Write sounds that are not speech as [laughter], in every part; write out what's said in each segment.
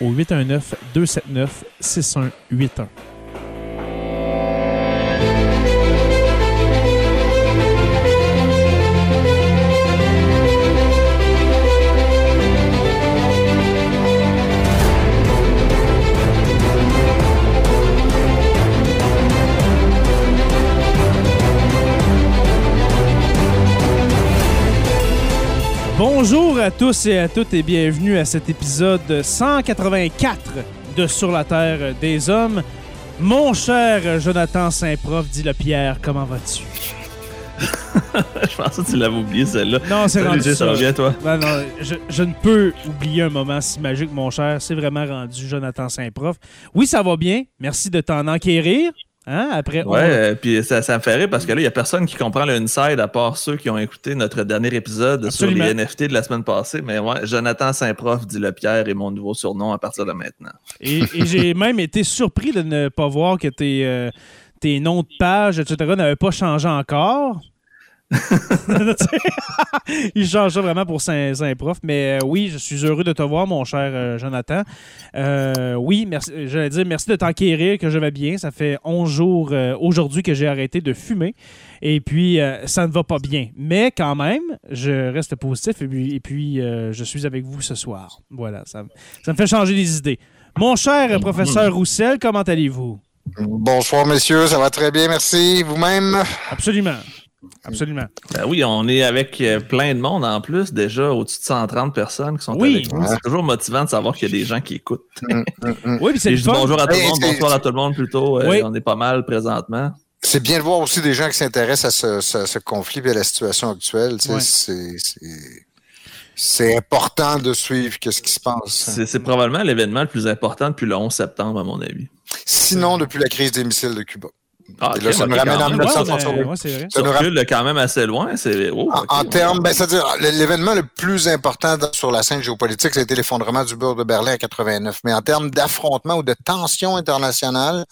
au 819 à tous et à toutes et bienvenue à cet épisode 184 de Sur la Terre des Hommes. Mon cher Jonathan Saint-Prof, dit le Pierre, comment vas-tu? [laughs] je pensais que tu l'avais oublié celle-là. Non, c'est rendu ça. va bien, toi? Ben non, je, je ne peux oublier un moment si magique, mon cher. C'est vraiment rendu Jonathan Saint-Prof. Oui, ça va bien. Merci de t'en enquérir. Hein? Après, ouais, euh, puis ça, ça, me fait rire parce que là, il n'y a personne qui comprend le inside à part ceux qui ont écouté notre dernier épisode Absolument. sur les NFT de la semaine passée. Mais ouais, Jonathan Saint-Prof dit le Pierre est mon nouveau surnom à partir de maintenant. Et, et j'ai [laughs] même été surpris de ne pas voir que tes, euh, tes noms de page, etc., n'avaient pas changé encore. [laughs] il change ça vraiment pour Saint-Prof. Mais euh, oui, je suis heureux de te voir, mon cher euh, Jonathan. Euh, oui, merci, j'allais dire merci de t'enquérir, que je vais bien. Ça fait 11 jours euh, aujourd'hui que j'ai arrêté de fumer. Et puis, euh, ça ne va pas bien. Mais quand même, je reste positif et puis, et puis euh, je suis avec vous ce soir. Voilà, ça, ça me fait changer les idées. Mon cher professeur Roussel, comment allez-vous? Bonsoir, messieurs. Ça va très bien, merci. Vous-même? Absolument. Absolument. Ben oui, on est avec euh, plein de monde en plus, déjà au-dessus de 130 personnes qui sont Oui. avec nous. C'est toujours motivant de savoir qu'il y a des gens qui écoutent. [laughs] Mm, mm, mm. Oui, puis c'est je dis bonjour à tout le monde, bonsoir à tout le monde plutôt. Euh, Oui. On est pas mal présentement. C'est bien de voir aussi des gens qui s'intéressent à ce, ce- ce conflit et à la situation actuelle. tu sais, Ouais. c'est- important de suivre que ce qui se passe. C'est c'est probablement l'événement le plus important depuis le 11 septembre, à mon avis. Sinon, depuis la crise des missiles de Cuba. Ah, Et là, ça me ok, ramène en même. Ouais, 1960. ouais, c'est vrai. Ça nous ramène- quand même assez loin. Oh, En, ouais. termes, ben, c'est-à-dire, l'événement le plus important dans- sur la scène géopolitique, ça a été l'effondrement du mur de Berlin en 89. Mais en termes d'affrontement ou de tension internationale,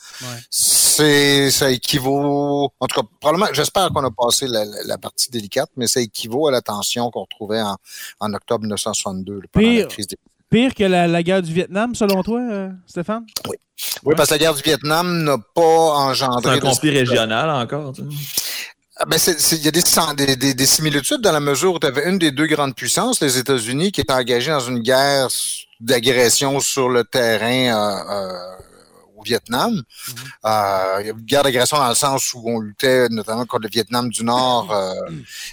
c'est, ça équivaut, en tout cas, probablement, j'espère qu'on a passé la, la- la partie délicate, mais ça équivaut à la tension qu'on retrouvait en, en octobre 1962, là, pendant Pire. la crise des Pire que la, la guerre du Vietnam, selon toi, euh, Stéphane? Oui, parce que la guerre du Vietnam n'a pas engendré. C'est un de- conflit régional encore. tu sais. Ah, Ben, c'est- c'est- il y a des, des, des- des similitudes dans la mesure où tu avais une des deux grandes puissances, les États-Unis, qui était engagée dans une guerre d'agression sur le terrain euh, euh, Vietnam. Euh, il y a une guerre d'agression dans le sens où on luttait notamment contre le Vietnam du Nord euh,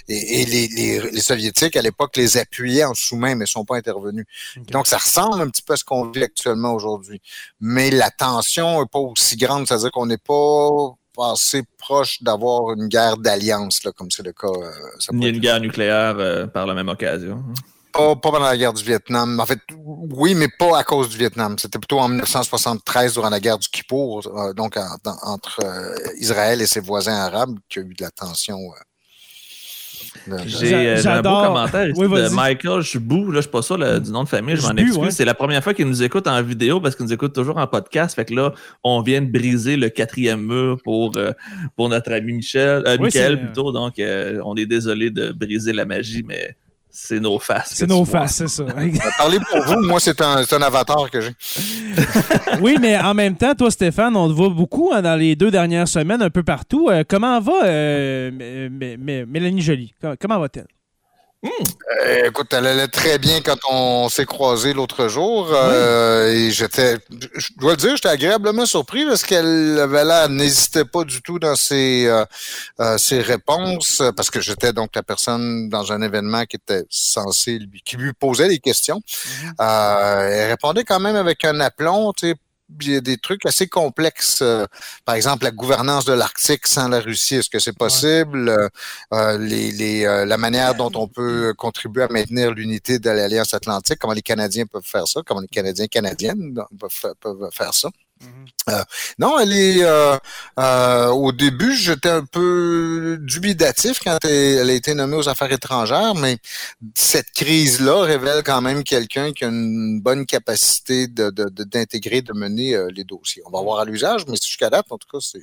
et, et les, les- les Soviétiques, à l'époque, les appuyaient en sous-main, mais ne sont pas intervenus. Donc, ça ressemble un petit peu à ce qu'on vit actuellement aujourd'hui. Mais la tension n'est pas aussi grande, c'est-à-dire qu'on n'est pas assez proche d'avoir une guerre d'alliance, comme c'est le cas. euh, ça Il y peut a être- une guerre nucléaire euh, par la même occasion. Pas, pas pendant la guerre du Vietnam. En fait, oui, mais pas à cause du Vietnam. C'était plutôt en 1973, durant la guerre du Kippour, euh, donc en- dans- entre euh, Israël et ses voisins arabes, qu'il y a eu de la tension. euh. J'ai euh, un beau commentaire ici de Michael Chubou. Là, je suis pas sûr du nom de famille, je m'en excuse. C'est la première fois qu'il nous écoute en vidéo parce qu'il nous écoute toujours en podcast. Fait que là, on vient de briser le quatrième mur pour, euh, pour notre ami Michel, euh, Michael plutôt. Donc, on est désolé de briser la magie, mais c'est nos faces. C'est nos faces, c'est ça. [laughs] Parlez pour vous, moi, c'est un, un, avatar que j'ai. [laughs] oui, mais en même temps, toi, Stéphane, on te voit beaucoup hein, dans les deux dernières semaines, un peu partout. Euh, comment va euh, Mélanie Jolie? Comment va-t-elle? Euh, écoute, elle allait très bien quand on s'est croisés l'autre jour. Euh, et j'étais, je dois le dire, j'étais agréablement surpris parce qu'elle avait là, n'hésitait pas du tout dans ses, euh, ses réponses parce que j'étais donc la personne dans un événement qui était censé lui, qui lui posait des questions. Mm-hmm. elle répondait quand même avec un aplomb, tu sais, il y a des trucs assez complexes. Euh, par exemple, la gouvernance de l'Arctique sans la Russie, est-ce que c'est possible? Euh, euh, les, les, la manière dont on peut contribuer à maintenir l'unité de l'Alliance Atlantique, comment les Canadiens peuvent faire ça, comment les Canadiens canadiennes peuvent faire ça. Mhm. Euh, non, elle est. Euh, euh, au début, j'étais un peu dubitatif quand elle, a été nommée aux affaires étrangères, mais cette crise-là révèle quand même quelqu'un qui a une bonne capacité d'intégrer, de mener les dossiers. On va voir à l'usage, mais jusqu'à date, en tout cas, c'est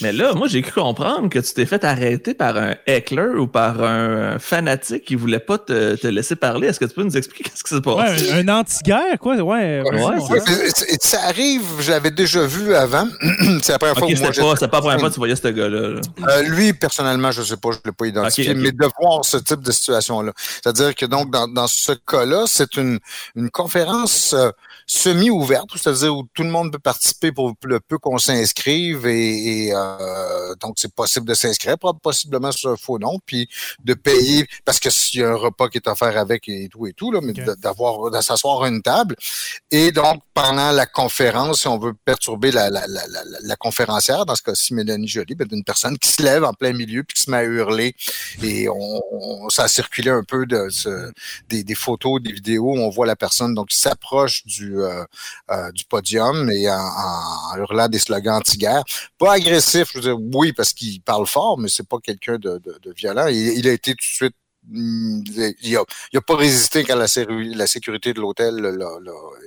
mais là, moi, j'ai cru comprendre que tu t'es fait arrêter par un heckler ou par un fanatique qui voulait pas te, laisser parler. Est-ce que tu peux nous expliquer [laughs] ce qui s'est passé? Ouais, un anti-guerre, quoi. Ouais, ouais, ça arrive, je l'avais déjà vu avant. [clears throat] c'est la première fois que moi. C'est pas, pas la première fois que tu voyais ce gars-là. Euh, lui, personnellement, je sais pas, je l'ai pas identifié, mais de voir ce type de situation-là. C'est-à-dire que donc, dans, dans ce cas-là, c'est une, une conférence. Euh, semi-ouverte, c'est-à-dire où tout le monde peut participer pour le peu qu'on s'inscrive et, euh, donc c'est possible de s'inscrire, possiblement sur un faux nom, puis de payer parce que s'il y a un repas qui est offert avec et tout et tout, là, mais d'avoir de s'asseoir à une table. Et donc pendant la conférence, si on veut perturber la, la, la, la, conférencière, dans ce cas-ci Mélanie Jolie, ben, d'une personne qui se lève en plein milieu puis qui se met à hurler et on, ça a circulé un peu de des, des, photos, des vidéos où on voit la personne donc qui s'approche du euh, euh, du, podium et en, hurlant des slogans anti-guerre. Pas agressif, je veux dire, oui, parce qu'il parle fort, mais c'est pas quelqu'un de, violent. Il, a été tout de suite mm, il n'a pas résisté quand la, la sécurité de l'hôtel l'a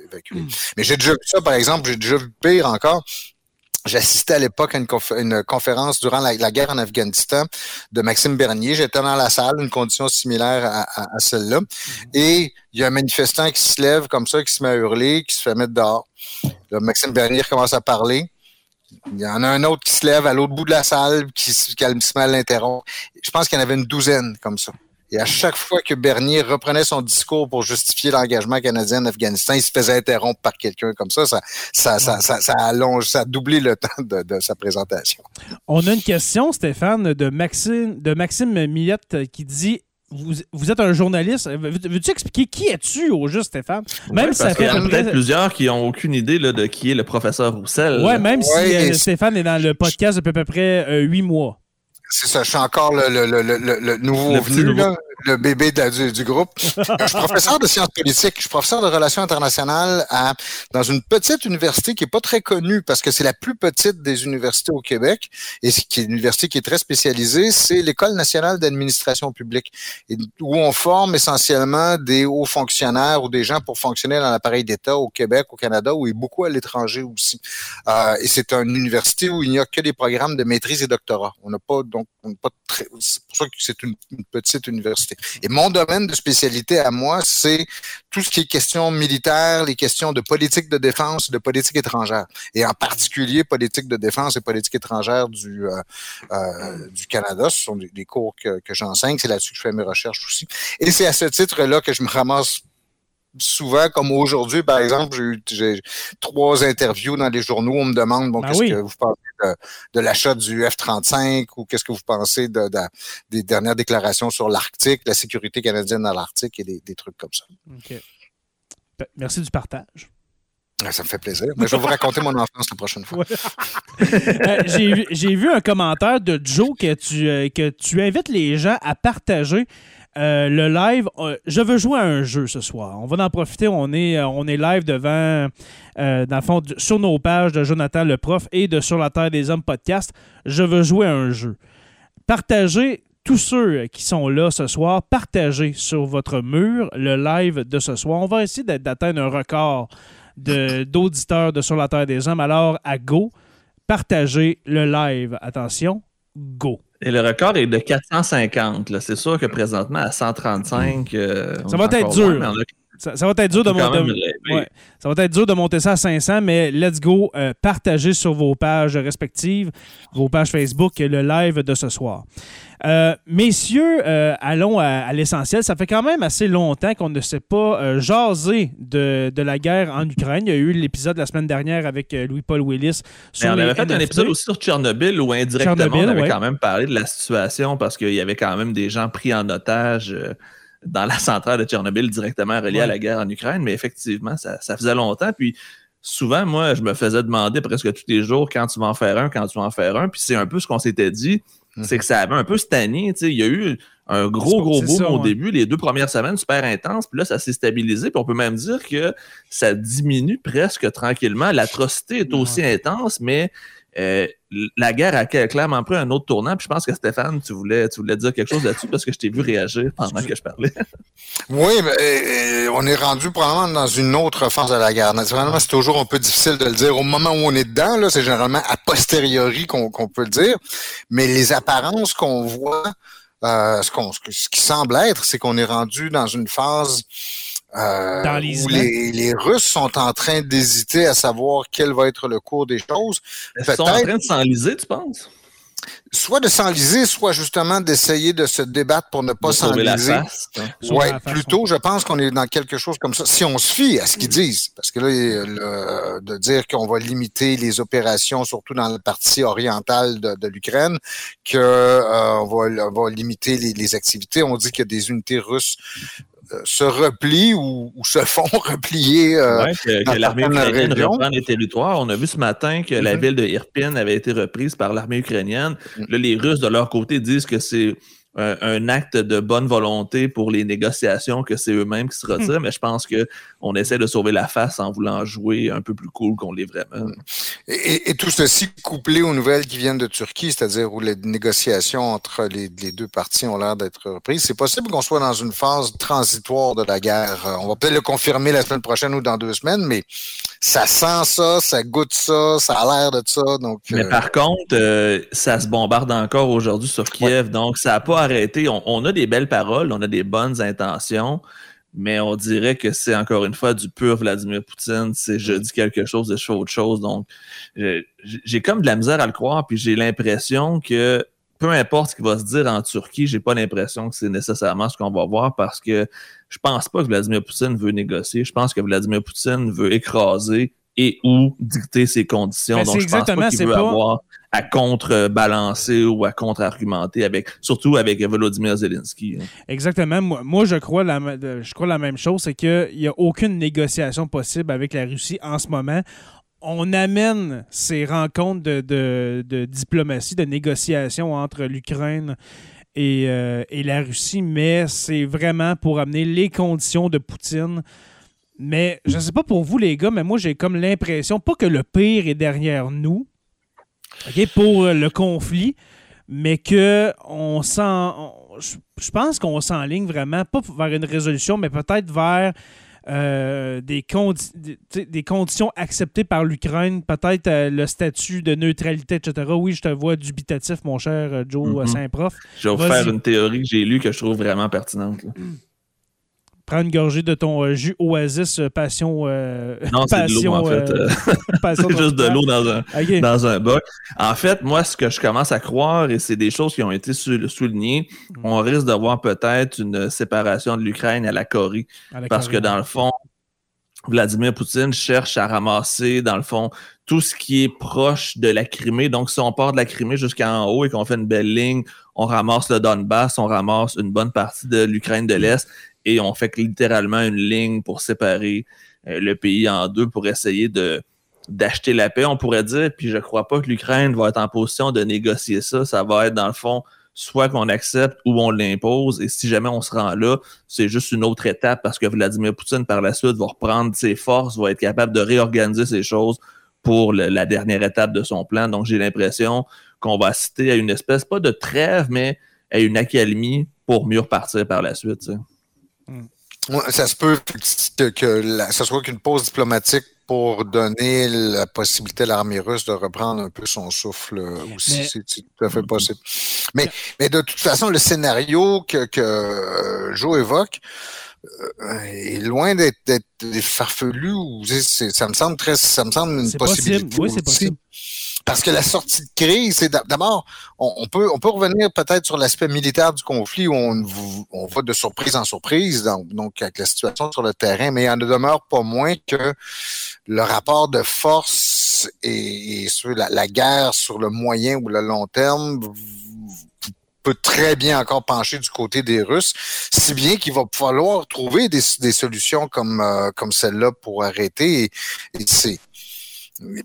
évacué. Hmm. Mais j'ai déjà vu ça, par exemple, j'ai déjà vu pire encore. J'assistais à l'époque à une, conférence durant la, guerre en Afghanistan de Maxime Bernier. J'étais dans la salle, une condition similaire à, celle-là. Mm-hmm. Et il y a un manifestant qui se lève comme ça, qui se met à hurler, qui se fait mettre dehors. Là, Maxime Bernier commence à parler. Il y en a un autre qui se lève à l'autre bout de la salle, qui, à l'interrompre. Je pense qu'il y en avait une douzaine comme ça. Et à chaque fois que Bernier reprenait son discours pour justifier l'engagement canadien en Afghanistan, il se faisait interrompre par quelqu'un comme ça. Ça, ça, ça, ça, allonge, ça doublé le temps de, de, sa présentation. On a une question, Stéphane, de Maxime, de Maxime Millette qui dit vous, vous, êtes un journaliste. Veux-tu expliquer qui es-tu au juste, Stéphane? Même ça fait. Il y en a peut-être plusieurs qui n'ont aucune idée là, de qui est le professeur Roussel. Oui, même si euh, Stéphane est dans le podcast depuis à peu près euh, huit mois. C'est ça, je suis encore le, le, le, le nouveau venu, là le bébé du, du, groupe. je suis professeur de sciences politiques, je suis professeur de relations internationales à, dans une petite université qui est pas très connue parce que c'est la plus petite des universités au Québec et qui est une université qui est très spécialisée, c'est l'École nationale d'administration publique où on forme essentiellement des hauts fonctionnaires ou des gens pour fonctionner dans l'appareil d'État au Québec, au Canada ou beaucoup à l'étranger aussi. Euh, et c'est une université où il n'y a que des programmes de maîtrise et doctorat. On n'a pas donc on n'a pas très, c'est pour ça que c'est une petite université. Et mon domaine de spécialité à moi, c'est tout ce qui est question militaire, les questions de politique de défense, de politique étrangère, et en particulier politique de défense et politique étrangère du euh, euh, Canada. Ce sont des, cours que j'enseigne. C'est là-dessus que je fais mes recherches aussi. Et c'est à ce titre-là que je me ramasse souvent, comme aujourd'hui, par exemple, j'ai eu trois interviews dans les journaux. On me demande bon, ben qu'est-ce que vous pensez de, l'achat du F-35 ou qu'est-ce que vous pensez de, des dernières déclarations sur l'Arctique, la sécurité canadienne dans l'Arctique et des, trucs comme ça. OK. Merci du partage. Ah, ça me fait plaisir. Mais je vais vous raconter mon enfance la prochaine fois. [laughs] Euh, j'ai vu un commentaire de Joe que tu, euh, que tu invites les gens à partager euh, le live, euh, je veux jouer à un jeu ce soir. On va en profiter. On est, euh, on est live devant, dans le fond, sur nos pages de Jonathan le prof et de Sur la Terre des Hommes podcast. Je veux jouer à un jeu. Partagez tous ceux qui sont là ce soir, partagez sur votre mur le live de ce soir. On va essayer d'atteindre un record d'auditeurs de, Sur la Terre des Hommes. Alors, à Go, partagez le live. Attention, Go. Et le record est de 450. C'est sûr que présentement, à 135, euh, ça va être dur. Ça, va être dur de monter. ça va être dur de monter ça à 500, mais let's go. Euh, partagez sur vos pages respectives, vos pages Facebook, le live de ce soir. Euh, messieurs, euh, allons à, l'essentiel. Ça fait quand même assez longtemps qu'on ne s'est pas jasé de, la guerre en Ukraine. Il y a eu l'épisode la semaine dernière avec Louis-Paul Willis. Sur on avait fait un épisode aussi sur Tchernobyl où indirectement on avait quand même parlé de la situation parce qu'il y avait quand même des gens pris en otage dans la centrale de Tchernobyl directement reliée à la guerre en Ukraine, mais effectivement, ça, faisait longtemps. Puis souvent, moi, je me faisais demander presque tous les jours quand tu vas en faire un, quand tu vas en faire un. Puis c'est un peu ce qu'on s'était dit, mhm. c'est que ça avait un peu stagné. Il y a eu un gros, gros boom au début, les deux premières semaines super intenses, puis là, ça s'est stabilisé. Puis on peut même dire que ça diminue presque tranquillement. L'atrocité est aussi intense, mais euh, la guerre a clairement pris un autre tournant. Puis je pense que Stéphane, tu voulais, tu voulais dire quelque chose là-dessus parce que je t'ai vu réagir pendant que je parlais. [laughs] oui, mais euh, on est rendu probablement dans une autre phase de la guerre. Naturellement, c'est toujours un peu difficile de le dire. Au moment où on est dedans, là, c'est généralement a posteriori qu'on peut le dire. Mais les apparences qu'on voit, euh, ce qui semble être, c'est qu'on est rendu dans une phase euh, où les, les, Russes sont en train d'hésiter à savoir quel va être le cours des choses. Ils sont en train de s'enliser, tu penses? Soit de s'enliser, soit justement d'essayer de se débattre pour ne pas s'enliser. Hein. Oui, plutôt, je pense qu'on est dans quelque chose comme ça. Si on se fie à ce qu'ils mm. disent, parce que là, le, de dire qu'on va limiter les opérations, surtout dans la partie orientale de, de l'Ukraine, qu'on euh, va, va, limiter les, les activités. On dit qu'il y a des unités russes se replient ou, se font [laughs] replier euh, que, l'armée ukrainienne reprend les territoires. On a vu ce matin que la ville de Irpin avait été reprise par l'armée ukrainienne. Mm. Là, les Russes, de leur côté, disent que c'est un, acte de bonne volonté pour les négociations que c'est eux-mêmes qui se hmm. retirent, mais je pense qu'on essaie de sauver la face en voulant jouer un peu plus cool qu'on l'est vraiment. Hmm. Et, tout ceci couplé aux nouvelles qui viennent de Turquie, c'est-à-dire où les négociations entre les, deux parties ont l'air d'être reprises, c'est possible qu'on soit dans une phase transitoire de la guerre. On va peut-être le confirmer la semaine prochaine ou dans deux semaines, mais ça sent ça, ça goûte ça, ça a l'air de ça. Donc, Mais euh, par contre, euh, ça se bombarde encore aujourd'hui sur Kiev, donc ça n'a pas arrêté. On, a des belles paroles, on a des bonnes intentions, mais on dirait que c'est encore une fois du pur Vladimir Poutine. C'est je dis quelque chose, je fais autre chose. Donc, j'ai comme de la misère à le croire, puis j'ai l'impression que peu importe ce qui va se dire en Turquie, j'ai pas l'impression que c'est nécessairement ce qu'on va voir parce que je pense pas que Vladimir Poutine veut négocier. Je pense que Vladimir Poutine veut écraser et ou dicter ses conditions. Ben, Donc, je pense pas qu'il veut avoir à contrebalancer ou à contre-argumenter avec, surtout avec Volodymyr Zelensky. Hein. Exactement. Moi, je crois la, je crois la même chose, c'est qu'il n'y a aucune négociation possible avec la Russie en ce moment on amène ces rencontres de, diplomatie, de négociation entre l'Ukraine euh, et, la Russie, mais c'est vraiment pour amener les conditions de Poutine. Mais je ne sais pas pour vous, les gars, mais moi, j'ai comme l'impression, pas que le pire est derrière nous, pour le conflit, mais que on je pense qu'on s'enligne vraiment, pas vers une résolution, mais peut-être vers euh, des, des, conditions acceptées par l'Ukraine, peut-être euh, le statut de neutralité, etc. Oui, je te vois dubitatif, mon cher euh, Joe mm-hmm. Saint-Prof. Je vais vous faire une théorie que j'ai lue que je trouve vraiment pertinente. Prends une gorgée de ton euh, jus Oasis euh, Passion. Euh, non, c'est de l'eau, en fait. [laughs] c'est juste de l'eau dans un, dans un bac. En fait, moi, ce que je commence à croire, et c'est des choses qui ont été soulignées, mm. on risque d'avoir peut-être une séparation de l'Ukraine à la Corée. parce que dans le fond, Vladimir Poutine cherche à ramasser, dans le fond, tout ce qui est proche de la Crimée. Donc, si on part de la Crimée jusqu'en haut et qu'on fait une belle ligne, on ramasse le Donbass, on ramasse une bonne partie de l'Ukraine de l'Est et on fait littéralement une ligne pour séparer euh, le pays en deux pour essayer de d'acheter la paix, on pourrait dire. Puis je crois pas que l'Ukraine va être en position de négocier ça. Ça va être dans le fond soit qu'on accepte ou on l'impose. Et si jamais on se rend là, c'est juste une autre étape parce que Vladimir Poutine, par la suite, va reprendre ses forces, va être capable de réorganiser ses choses pour la dernière étape de son plan. Donc, j'ai l'impression qu'on va citer à une espèce, pas de trêve, mais ait une accalmie pour mieux repartir par la suite. Ça se peut que, ça soit qu'une pause diplomatique pour donner la possibilité à l'armée russe de reprendre un peu son souffle aussi. C'est tout à fait possible. Mais, mais de toute façon, le scénario que, que Joe évoque, euh, est loin d'être farfelu. Ça me semble très, ça me semble une possibilité. Oui, c'est possible. Parce que la sortie de crise, c'est d'abord, on, peut, on peut revenir peut-être sur l'aspect militaire du conflit où on, on, va de surprise en surprise, donc, donc avec la situation sur le terrain, mais il en demeure pas moins que le rapport de force et, sur la, la, guerre sur le moyen ou le long terme peut très bien encore pencher du côté des Russes, si bien qu'il va falloir trouver des, solutions comme, euh, comme celle-là pour arrêter. Et, c'est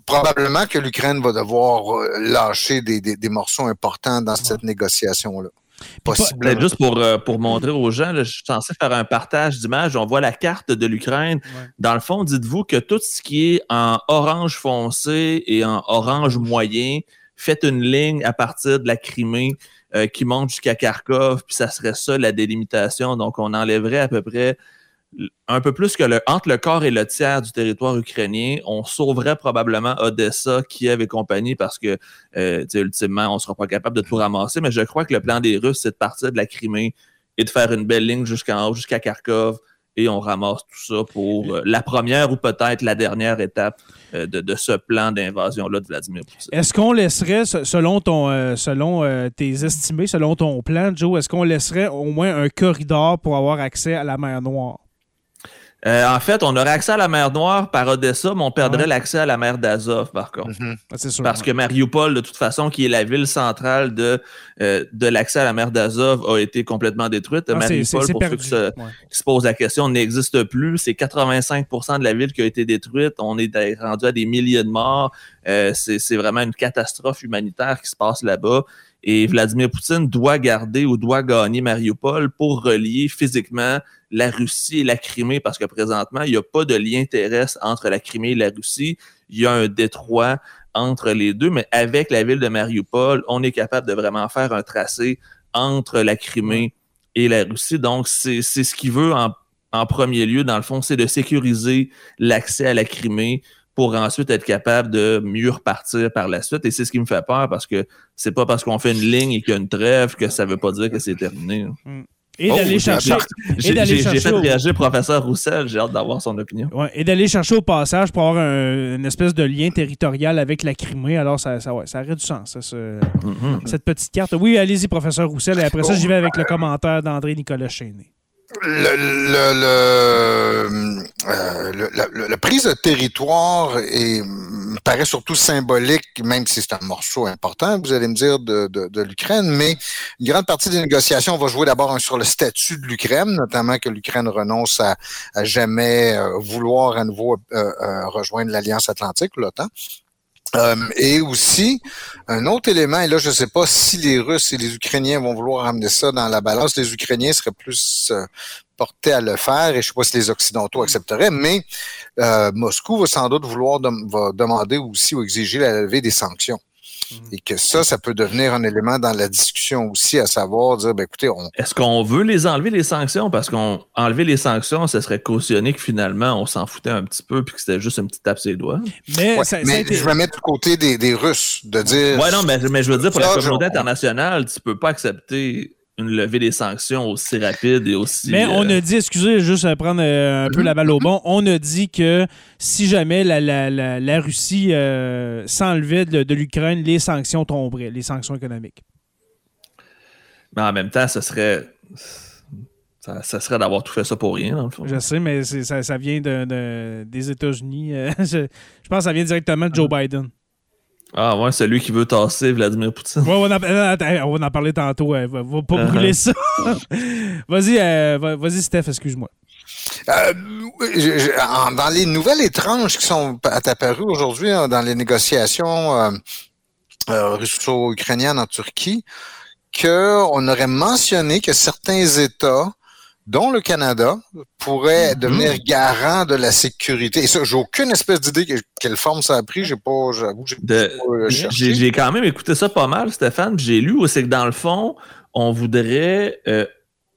probablement que l'Ukraine va devoir euh, lâcher des, des, morceaux importants dans cette négociation-là. Possiblement. Juste pour, euh, pour montrer aux gens, je suis censé faire un partage d'images. On voit la carte de l'Ukraine. Dans le fond, dites-vous que tout ce qui est en orange foncé et en orange moyen, fait une ligne à partir de la Crimée euh, qui monte jusqu'à Kharkov, puis ça serait ça la délimitation. Donc, on enlèverait à peu près un peu plus que le, entre le quart et le tiers du territoire ukrainien. On sauverait probablement Odessa, Kiev et compagnie parce que, euh, ultimement, on ne sera pas capable de tout ramasser. Mais je crois que le plan des Russes, c'est de partir de la Crimée et de faire une belle ligne jusqu'en haut, jusqu'à Kharkov, et on ramasse tout ça pour euh, la première ou peut-être la dernière étape euh, de, ce plan d'invasion-là de Vladimir Poutine. Est-ce qu'on laisserait, selon, ton, euh, selon tes estimés, selon ton plan, Joe, est-ce qu'on laisserait au moins un corridor pour avoir accès à la mer Noire? Euh, en fait, on aurait accès à la mer Noire par Odessa, mais on perdrait l'accès à la mer d'Azov, par contre. Mhm. Ah, Parce que Mariupol, de toute façon, qui est la ville centrale de, euh, de l'accès à la mer d'Azov, a été complètement détruite. Ah, Mariupol, pour ceux qui se, qui se, posent la question, n'existe plus. C'est 85% de la ville qui a été détruite. On est rendu à des milliers de morts. Euh, c'est vraiment une catastrophe humanitaire qui se passe là-bas. Et Vladimir Poutine doit garder ou doit gagner Mariupol pour relier physiquement la Russie et la Crimée, parce que présentement, il n'y a pas de lien terrestre entre la Crimée et la Russie. Il y a un détroit entre les deux, mais avec la ville de Mariupol, on est capable de vraiment faire un tracé entre la Crimée et la Russie. Donc, c'est ce qu'il veut en, en premier lieu, dans le fond, c'est de sécuriser l'accès à la Crimée pour ensuite être capable de mieux repartir par la suite. Et c'est ce qui me fait peur parce que c'est pas parce qu'on fait une ligne et qu'il y a une trêve que ça veut pas dire que c'est terminé. Mm. Et d'aller oh, chercher. J'ai fait réagir le professeur Roussel, j'ai hâte d'avoir son opinion. et d'aller chercher au passage pour avoir une espèce de lien territorial avec la Crimée. Alors, ça, ça, ouais, ça aurait du sens, mm-hmm. cette petite carte. Oui, allez-y, professeur Roussel. Et après ça, j'y vais avec le commentaire d'André Nicolas Chéné le, euh, le, la, prise de territoire est, me paraît surtout symbolique, même si c'est un morceau important, vous allez me dire, de, de, de l'Ukraine, mais une grande partie des négociations va jouer d'abord sur le statut de l'Ukraine, notamment que l'Ukraine renonce à, à jamais euh, vouloir à nouveau euh, rejoindre l'Alliance Atlantique, l'OTAN. Euh, et aussi, un autre élément, et là, je ne sais pas si les Russes et les Ukrainiens vont vouloir amener ça dans la balance. Les Ukrainiens seraient plus euh, portés à le faire, et je ne sais pas si les Occidentaux accepteraient, mais euh, Moscou va sans doute vouloir va demander aussi ou exiger la levée des sanctions. Et que ça, ça peut devenir un élément dans la discussion aussi, à savoir dire, ben, écoutez, on... Est-ce qu'on veut les enlever, les sanctions? Parce qu'enlever les sanctions, ça serait cautionné que finalement, on s'en foutait un petit peu puis que c'était juste une petite tape ses doigts. Mais, je vais mettre du côté des, Russes, de dire... Ouais, non, mais, mais je veux dire, pour la communauté internationale, tu peux pas accepter une levée des sanctions aussi rapide et aussi. Mais on euh, a dit, excusez, juste à prendre euh, un peu la balle au bon, on a dit que si jamais la, la, la, Russie euh, s'enlevait de, l'Ukraine, les sanctions tomberaient, les sanctions économiques. Mais en même temps, ce serait. Ça, serait d'avoir tout fait ça pour rien, dans le fond. Je sais, mais ça, ça, vient de, des États-Unis. [laughs] je, je pense que ça vient directement de Joe Biden. Ah ouais, c'est lui qui veut tasser Vladimir Poutine. Ouais, on, va en parler tantôt. Va, va pas uh-huh. brûler ça. [laughs] vas-y, euh, vas-y, Steph, excuse-moi. Euh, dans les nouvelles étranges qui sont apparues aujourd'hui hein, dans les négociations euh, russo-ukrainiennes en Turquie, qu'on aurait mentionné que certains États dont le Canada, pourrait mhm. devenir garant de la sécurité. Et ça, j'ai aucune espèce d'idée quelle forme ça a pris. J'ai pas, j'avoue, j'ai J'ai quand même écouté ça pas mal, Stéphane. J'ai lu c'est que dans le fond, on voudrait, euh,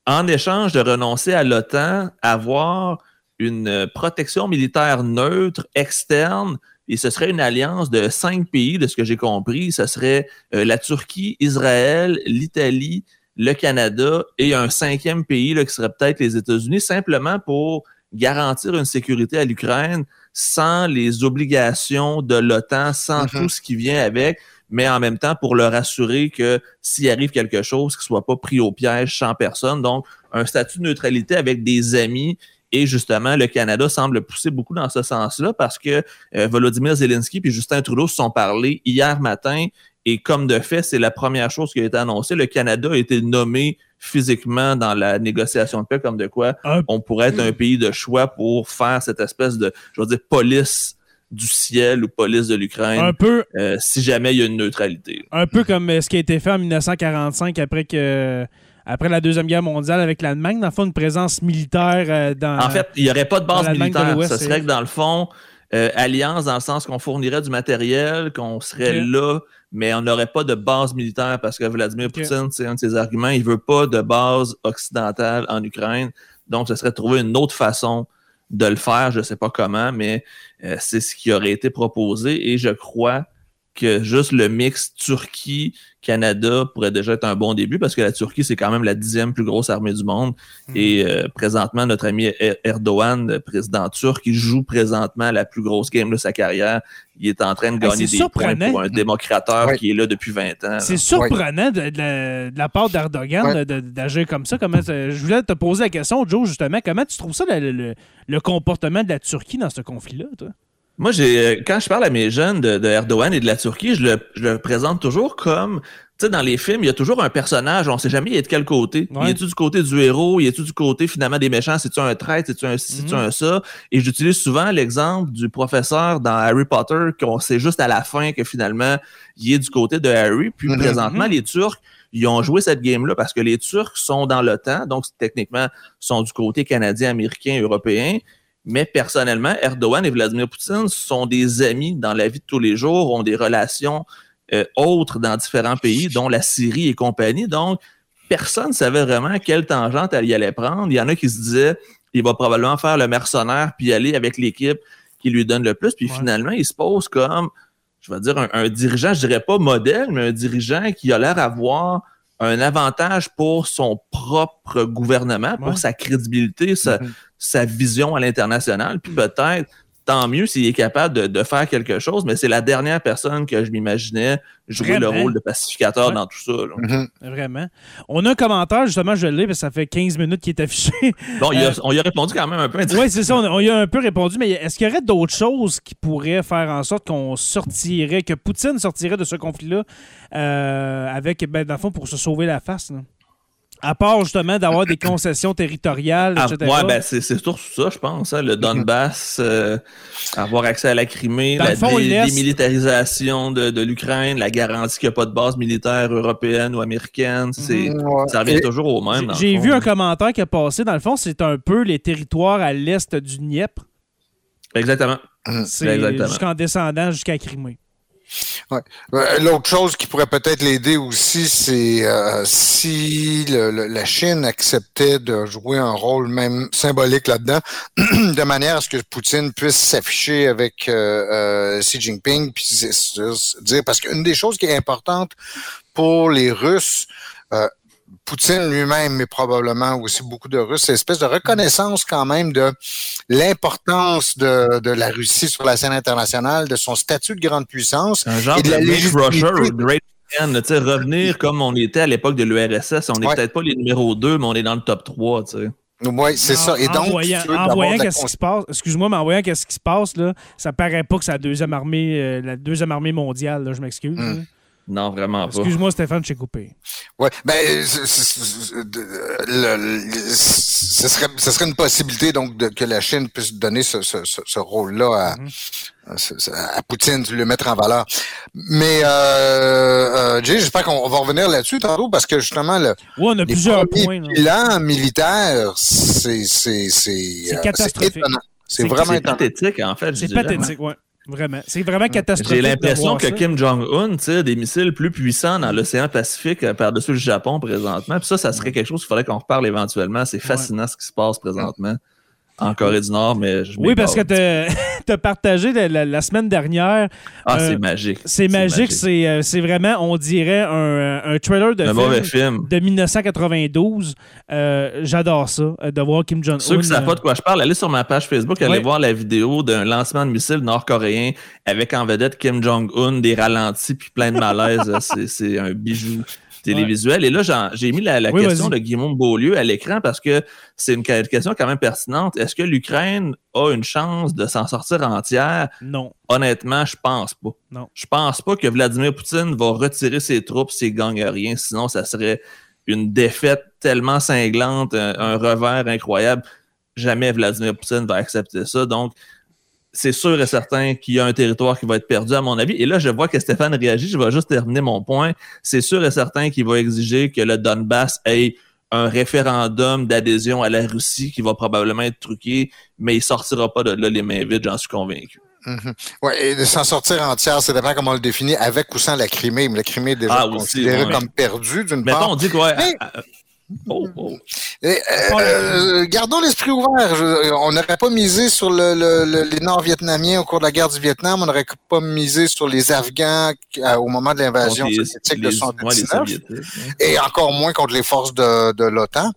en échange de renoncer à l'OTAN, avoir une protection militaire neutre, externe, et ce serait une alliance de cinq pays, de ce que j'ai compris. Ce serait euh, la Turquie, Israël, l'Italie, le Canada et un cinquième pays là, qui serait peut-être les États-Unis, simplement pour garantir une sécurité à l'Ukraine sans les obligations de l'OTAN, sans mm-hmm. tout ce qui vient avec, mais en même temps pour leur assurer que s'il arrive quelque chose, qu'il ne soit pas pris au piège sans personne. Donc, un statut de neutralité avec des amis et justement, le Canada semble pousser beaucoup dans ce sens-là parce que euh, Volodymyr Zelensky et Justin Trudeau se sont parlé hier matin et comme de fait, c'est la première chose qui a été annoncée. Le Canada a été nommé physiquement dans la négociation de paix comme de quoi on pourrait être un pays de choix pour faire cette espèce de, je veux dire, police du ciel ou police de l'Ukraine. Un peu. Euh, si jamais il y a une neutralité. Un peu comme euh, ce qui a été fait en 1945 après que après la Deuxième Guerre mondiale avec l'Allemagne, dans le fond, une présence militaire euh, dans. En fait, il n'y aurait pas de base militaire. Ce serait que dans le fond, euh, alliance dans le sens qu'on fournirait du matériel, qu'on serait là, mais on n'aurait pas de base militaire parce que Vladimir Poutine, c'est un de ses arguments, il veut pas de base occidentale en Ukraine. Donc, ce serait de trouver une autre façon de le faire. Je ne sais pas comment, mais euh, c'est ce qui aurait été proposé et je crois que juste le mix Turquie-Canada pourrait déjà être un bon début parce que la Turquie, c'est quand même la dixième plus grosse armée du monde. Mhm. Et euh, présentement, notre ami er-, Erdogan, le président turc, il joue présentement la plus grosse game de sa carrière. Il est en train de gagner des points pour un démocrateur qui est là depuis 20 ans. C'est surprenant de, la, part d'Erdogan d'agir comme ça. Comment, je voulais te poser la question, Joe, justement. Comment tu trouves ça, le, le comportement de la Turquie dans ce conflit-là, toi? Moi, j'ai euh, quand je parle à mes jeunes de, Erdogan et de la Turquie, je le, je le présente toujours comme tu sais, dans les films, il y a toujours un personnage, on sait jamais il est de quel côté. Il est-tu du côté du héros, il est-tu du côté finalement des méchants, c'est-tu un traître, c'est-tu un c'est-tu mhm. un ça? Et j'utilise souvent l'exemple du professeur dans Harry Potter, qu'on sait juste à la fin que finalement il est du côté de Harry. Puis mhm. présentement, mhm. les Turcs, ils ont joué cette game-là parce que les Turcs sont dans l'OTAN, donc techniquement sont du côté canadien, américain, européen. Mais personnellement, Erdogan et Vladimir Poutine sont des amis dans la vie de tous les jours, ont des relations euh, autres dans différents pays, dont la Syrie et compagnie. Donc, personne ne savait vraiment quelle tangente elle y allait prendre. Il y en a qui se disaient, il va probablement faire le mercenaire puis aller avec l'équipe qui lui donne le plus. Puis finalement, il se pose comme, je vais dire, un, dirigeant, je dirais pas modèle, mais un dirigeant qui a l'air d'avoir un avantage pour son propre gouvernement, pour sa crédibilité, sa, mm-hmm sa vision à l'international. Puis peut-être, tant mieux s'il est capable de, faire quelque chose, mais c'est la dernière personne que je m'imaginais jouer le rôle de pacificateur dans tout ça. Mm-hmm. Vraiment. On a un commentaire, justement, je l'ai, parce que ça fait 15 minutes qu'il est affiché. Bon, euh, on y a répondu quand même un peu. Oui, c'est ça, on, y a un peu répondu, mais est-ce qu'il y aurait d'autres choses qui pourraient faire en sorte qu'on sortirait, que Poutine sortirait de ce conflit-là euh, avec, ben, dans le fond, pour se sauver la face? À part justement d'avoir des concessions territoriales, ah, etc. ouais, ben c'est surtout ça, je pense. Hein, le Donbass, euh, avoir accès à la Crimée, la démilitarisation de, l'Ukraine, la garantie qu'il n'y a pas de base militaire européenne ou américaine. c'est mhm. Ça revient toujours au même. J'ai vu un commentaire qui a passé. Dans le fond, c'est un peu les territoires à l'est du Dniepr. Exactement. C'est jusqu'en descendant jusqu'à Crimée. Euh, l'autre chose qui pourrait peut-être l'aider aussi, c'est euh, si la Chine acceptait de jouer un rôle même symbolique là-dedans, [clears throat] de manière à ce que Poutine puisse s'afficher avec euh, Xi Jinping, puis dire parce qu'une des choses qui est importante pour les Russes, Poutine lui-même, mais probablement aussi beaucoup de Russes, c'est une espèce de reconnaissance quand même de l'importance de, de, la Russie sur la scène internationale, de son statut de grande puissance. Un genre et de, la Russia Great revenir comme on était à l'époque de l'URSS. On n'est peut-être pas les numéros 2, mais on est dans le top 3. Oui, c'est ça. Et donc, en voyant, qu'est-ce qui se passe, excuse-moi, mais en voyant qu'est-ce qui se passe, là, ça paraît pas que c'est la deuxième armée, euh, la deuxième armée mondiale, là, je m'excuse. Hmm. Non, vraiment pas. Excuse-moi, Stéphane, je t'ai coupé. Oui, ben, ce serait, ce serait une possibilité donc de, que la Chine puisse donner ce, ce, ce rôle-là à, mm-hmm. à, Poutine, de le mettre en valeur. Mais, euh, euh, Jay, j'espère qu'on va revenir là-dessus tantôt parce que justement, le, ouais, on a plusieurs points, bilan militaire, c'est c'est c'est catastrophique. C'est vraiment pathétique, en fait. C'est pathétique, oui. Vraiment. C'est vraiment catastrophique. J'ai l'impression que Kim Jong-un tire des missiles plus puissants dans l'océan Pacifique euh, par-dessus le Japon présentement. Puis ça, ça serait quelque chose qu'il faudrait qu'on reparle éventuellement. C'est fascinant ce qui se passe présentement en Corée du Nord, mais je Oui, parce que tu as [laughs] partagé la, semaine dernière. Ah, c'est euh, magique. C'est magique. Euh, c'est vraiment, on dirait, un, un trailer de, film, film, de 1992. Euh, j'adore ça, de voir Kim Jong-un. Ceux qui ne savent pas de quoi je parle, allez sur ma page Facebook, allez voir la vidéo d'un lancement de missile nord-coréen avec en vedette Kim Jong-un, des ralentis puis plein de malaise. [laughs] c'est un bijou télévisuel. Et là, j'ai mis la, question de Guillaume Beaulieu à l'écran parce que c'est une question quand même pertinente. Est-ce que l'Ukraine a une chance de s'en sortir entière? Non. Honnêtement, je pense pas. Non. Je pense pas que Vladimir Poutine va retirer ses troupes s'il gagne rien. Sinon, ça serait une défaite tellement cinglante, un revers incroyable. Jamais Vladimir Poutine va accepter ça. Donc, c'est sûr et certain qu'il y a un territoire qui va être perdu, à mon avis. Et là, je vois que Stéphane réagit. Je vais juste terminer mon point. C'est sûr et certain qu'il va exiger que le Donbass ait un référendum d'adhésion à la Russie qui va probablement être truqué, mais il sortira pas de là les mains vides, j'en suis convaincu. Mm-hmm. Oui, et de s'en sortir entière, c'est dépend comment on le définit, avec ou sans la Crimée. Mais la Crimée est déjà ah, considérée comme perdue d'une part. on dit quoi? Oh, oh. Euh, euh, gardons l'esprit ouvert. on n'aurait pas misé sur le, les Nord-Vietnamiens au cours de la guerre du Vietnam. On n'aurait pas misé sur les Afghans au moment de l'invasion soviétique de 1979. Et encore moins contre les forces de, de l'OTAN.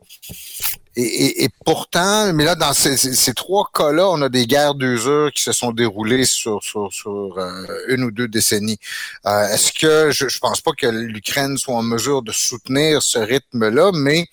Et, pourtant, mais là, dans ces, trois cas-là, on a des guerres d'usure qui se sont déroulées sur, sur, sur euh, une ou deux décennies. Euh, est-ce que je, je pense pas que l'Ukraine soit en mesure de soutenir ce rythme-là, mais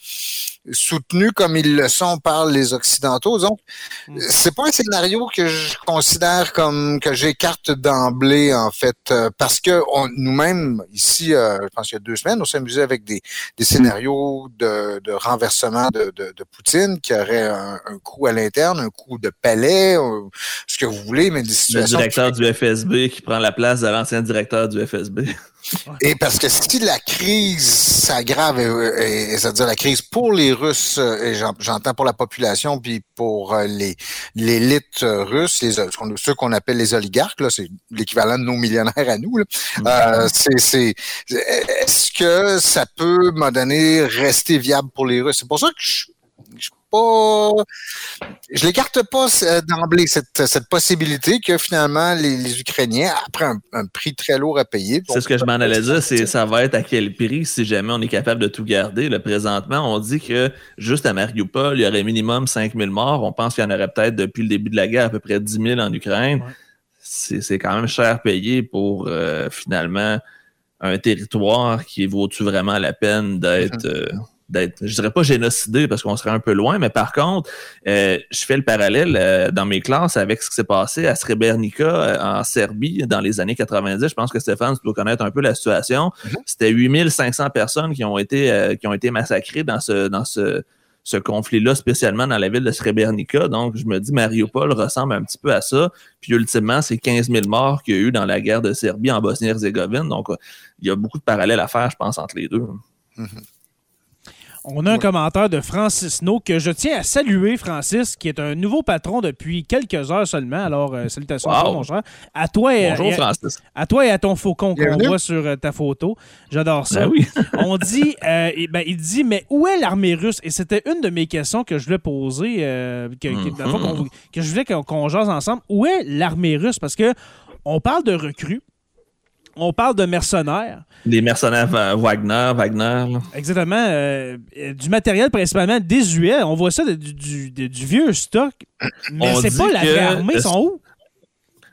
soutenus comme ils le sont par les Occidentaux. Donc, mm. c'est pas un scénario que je considère comme que j'écarte d'emblée, en fait, euh, parce que nous-mêmes, ici, euh, je pense qu'il y a deux semaines, on s'est amusé avec des, des scénarios de, de renversement de, de, de, Poutine qui aurait un, un coup à l'interne, un coup de palais, euh, ce que vous voulez, mais des situations... Le directeur du FSB qui prend la place de l'ancien directeur du FSB. Et parce que si la crise s'aggrave, c'est-à-dire la crise pour les Russes, et j'entends pour la population, puis pour euh, les l'élite russe, les, ceux qu'on appelle les oligarques, là, c'est l'équivalent de nos millionnaires à nous. Là. Euh, c'est, est-ce que ça peut, m'a donné, rester viable pour les Russes? C'est pour ça que je pas. Je l'écarte pas euh, d'emblée, cette, cette, possibilité que finalement les, Ukrainiens, après un, prix très lourd à payer. C'est ce que je m'en allais dire, c'est ça va être à quel prix si jamais on est capable de tout garder. Le présentement, on dit que juste à Mariupol, il y aurait minimum 5000 morts. On pense qu'il y en aurait peut-être depuis le début de la guerre à peu près 10 000 en Ukraine. C'est quand même cher payé pour euh, finalement un territoire qui vaut-tu vraiment la peine d'être. Euh, d'être, je dirais pas génocidé parce qu'on serait un peu loin, mais par contre, euh, je fais le parallèle euh, dans mes classes avec ce qui s'est passé à Srebrenica euh, en Serbie dans les années 90. Je pense que Stéphane, tu dois connaître un peu la situation. Mm-hmm. C'était 8500 personnes qui ont été qui ont été massacrées dans ce dans ce ce conflit-là, spécialement dans la ville de Srebrenica. Donc, je me dis, Mariupol ressemble un petit peu à ça. Puis, ultimement, c'est 15 000 morts qu'il y a eu dans la guerre de Serbie en Bosnie-Herzégovine. Donc, il y a beaucoup de parallèles à faire, je pense, entre les deux. Mm-hmm. On a un commentaire de Francis No que je tiens à saluer, Francis, qui est un nouveau patron depuis quelques heures seulement. Alors, euh, salutations à toi, mon cher. À toi et, Bonjour, Francis. À, toi et à ton faucon qu'on voit sur euh, ta photo. J'adore ça. Ben oui. [laughs] On dit, euh, ben, il dit, mais où est l'armée russe? Et c'était une de mes questions que je voulais poser, que, mhm. que, je voulais qu'on jase ensemble. Où est l'armée russe? Parce que on parle de recrues on parle de mercenaires. Des mercenaires Wagner, Wagner. Exactement. Euh, du matériel principalement désuet. On voit ça du, vieux stock. Mais c'est pas la vraie armée. Ils sont où?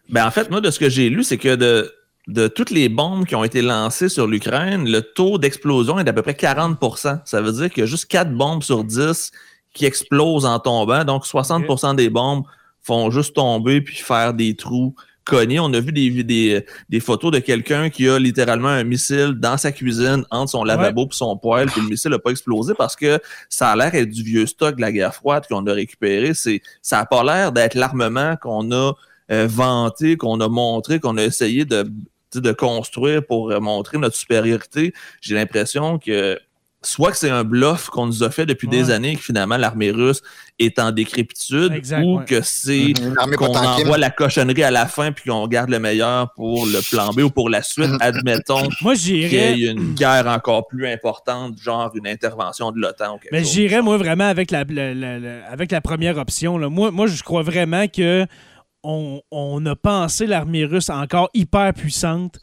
Ben, en fait, moi, de ce que j'ai lu, c'est que de, de toutes les bombes qui ont été lancées sur l'Ukraine, le taux d'explosion est d'à peu près 40% Ça veut dire qu'il y a juste 4 bombes sur 10 qui explosent en tombant. Donc, 60% des bombes font juste tomber puis faire des trous On a vu des, des, des photos de quelqu'un qui a littéralement un missile dans sa cuisine entre son lavabo et son poêle, puis le missile n'a pas explosé parce que ça a l'air être du vieux stock de la guerre froide qu'on a récupéré. C'est, ça n'a pas l'air d'être l'armement qu'on a euh, vanté, qu'on a montré, qu'on a essayé de, de construire pour montrer notre supériorité. J'ai l'impression que soit que c'est un bluff qu'on nous a fait depuis des années, que finalement l'armée russe est en décrépitude, ou que c'est mm-hmm. qu'on envoie la cochonnerie à la fin puis qu'on garde le meilleur pour le plan B ou pour la suite. Mm-hmm. Admettons qu'il y ait une guerre encore plus importante, genre une intervention de l'OTAN. Mais j'irais, moi, vraiment avec la, avec la première option. Moi, moi, je crois vraiment que on, on a pensé l'armée russe encore hyper puissante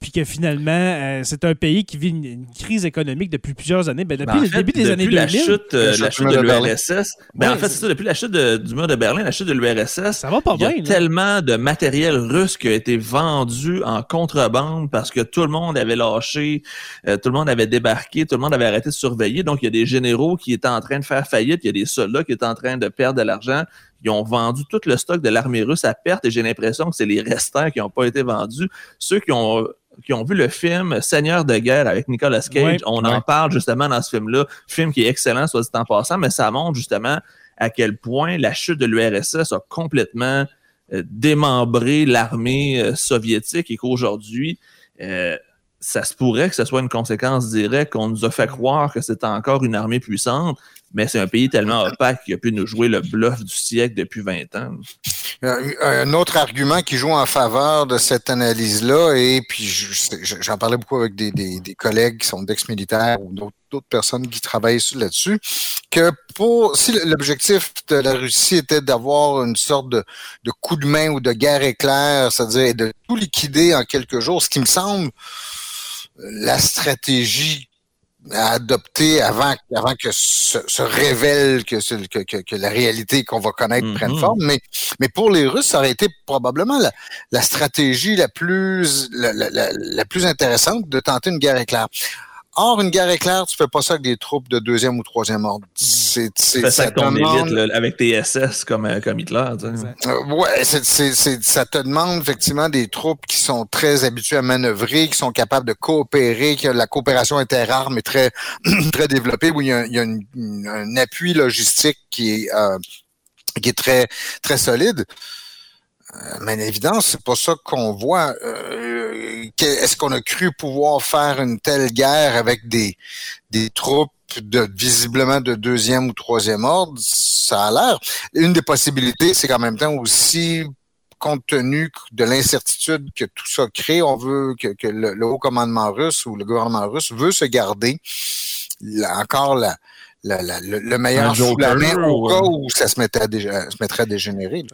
puis que finalement, euh, c'est un pays qui vit une, crise économique depuis plusieurs années. Ben, depuis ben, le début des années 2000. La chute, euh, la chute de l'URSS. Ben, en fait, c'est ça, depuis la chute du mur de Berlin, la chute de l'URSS. Ça va pas bien. Il y a tellement de matériel russe qui a été vendu en contrebande parce que tout le monde avait lâché, euh, tout le monde avait débarqué, tout le monde avait arrêté de surveiller. Donc, il y a des généraux qui étaient en train de faire faillite, il y a des soldats qui étaient en train de perdre de l'argent. Ils ont vendu tout le stock de l'armée russe à perte et j'ai l'impression que c'est les restants qui n'ont pas été vendus. Ceux qui ont qui ont vu le film Seigneur de guerre avec Nicolas Cage, on en parle justement dans ce film-là, film qui est excellent, soit dit en passant, mais ça montre justement à quel point la chute de l'URSS a complètement euh, démembré l'armée euh, soviétique et qu'aujourd'hui, euh, ça se pourrait que ce soit une conséquence directe qu'on nous a fait croire que c'était encore une armée puissante, mais c'est un pays tellement opaque qu'il a pu nous jouer le bluff du siècle depuis 20 ans. Euh, un autre argument qui joue en faveur de cette analyse-là, et puis j'en parlais beaucoup avec des, collègues qui sont d'ex-militaires ou d'autres personnes qui travaillent là-dessus, que pour si l'objectif de la Russie était d'avoir une sorte de, de, coup de main ou de guerre éclair, c'est-à-dire de tout liquider en quelques jours, ce qui me semble la stratégie à adopter avant, avant que se, se révèle que, que, que, la réalité qu'on va connaître prenne mm-hmm. forme. Mais, mais pour les Russes, ça aurait été probablement la, la stratégie la plus, la, la, la, plus intéressante de tenter une guerre éclair. Or, une guerre éclair, tu fais pas ça avec des troupes de deuxième ou troisième ordre. C'est, c'est, ça, ton élite, avec tes SS comme, euh, comme Hitler. Tu sais. Euh, ouais, c'est, c'est, ça te demande effectivement des troupes qui sont très habituées à manœuvrer, qui sont capables de coopérer, que la coopération interarmes est très, [clears throat] très développée, où il y a, il y a un appui logistique qui est, euh, qui est très, très solide. Euh, mais à l'évidence, c'est pas ça qu'on voit. Euh, est-ce qu'on a cru pouvoir faire une telle guerre avec des, des troupes de visiblement de deuxième ou troisième ordre? Ça a l'air. Une des possibilités, c'est qu'en même temps aussi, compte tenu de l'incertitude que tout ça crée, on veut que, le, haut commandement russe ou le gouvernement russe veut se garder encore la, le, meilleur sous la main au cas où ça se, mettait se mettrait à dégénérer.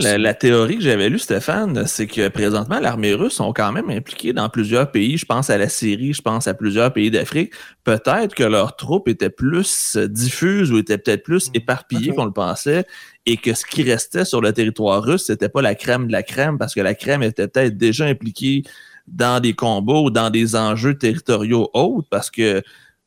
la, théorie que j'avais lue, Stéphane, c'est que présentement, l'armée russe sont quand même impliqués dans plusieurs pays. Je pense à la Syrie, je pense à plusieurs pays d'Afrique. Peut-être que leurs troupes étaient plus diffuses ou étaient peut-être plus mm. éparpillées qu'on le pensait et que ce qui restait sur le territoire russe, c'était pas la crème de la crème parce que la crème était peut-être déjà impliquée dans des combats ou dans des enjeux territoriaux autres parce que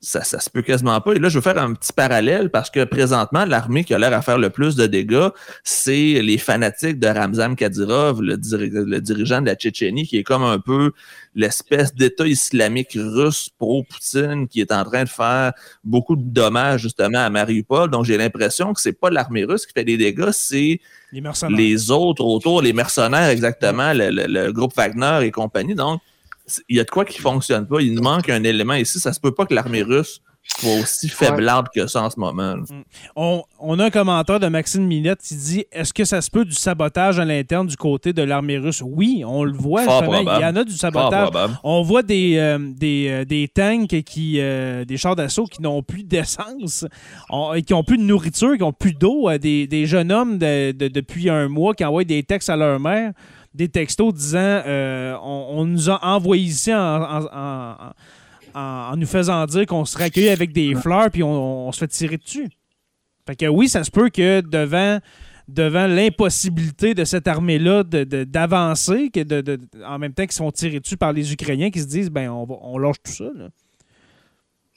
ça, ça se peut quasiment pas. Et là, je veux faire un petit parallèle parce que présentement, l'armée qui a l'air à faire le plus de dégâts, c'est les fanatiques de Ramzan Kadyrov, le, dirigeant de la Tchétchénie, qui est comme un peu l'espèce d'État islamique russe pro-Poutine qui est en train de faire beaucoup de dommages justement à Mariupol. Donc, j'ai l'impression que c'est pas l'armée russe qui fait des dégâts, c'est les, les, autres autour, les mercenaires exactement, le, le groupe Wagner et compagnie. Donc, il y a de quoi qui fonctionne pas. Il nous manque un élément ici. Ça se peut pas que l'armée russe soit aussi faiblarde que ça en ce moment. Mm. On, a un commentaire de Maxime Minette qui dit Est-ce que ça se peut du sabotage à l'interne du côté de l'armée russe? Oui, on le voit. Il y en a du sabotage. On voit des, euh, euh, des, tanks, qui, euh, des chars d'assaut qui n'ont plus d'essence, et qui n'ont plus de nourriture, qui n'ont plus d'eau. Des, jeunes hommes depuis un mois qui envoient des textes à leur mère des textos disant euh, on, nous a envoyé ici en, nous faisant dire qu'on serait accueilli avec des fleurs puis on, se fait tirer dessus. Fait que oui, ça se peut que devant devant l'impossibilité de cette armée-là d'avancer, que de, en même temps qu'ils sont tirés dessus par les Ukrainiens qui se disent ben on, on lâche tout ça.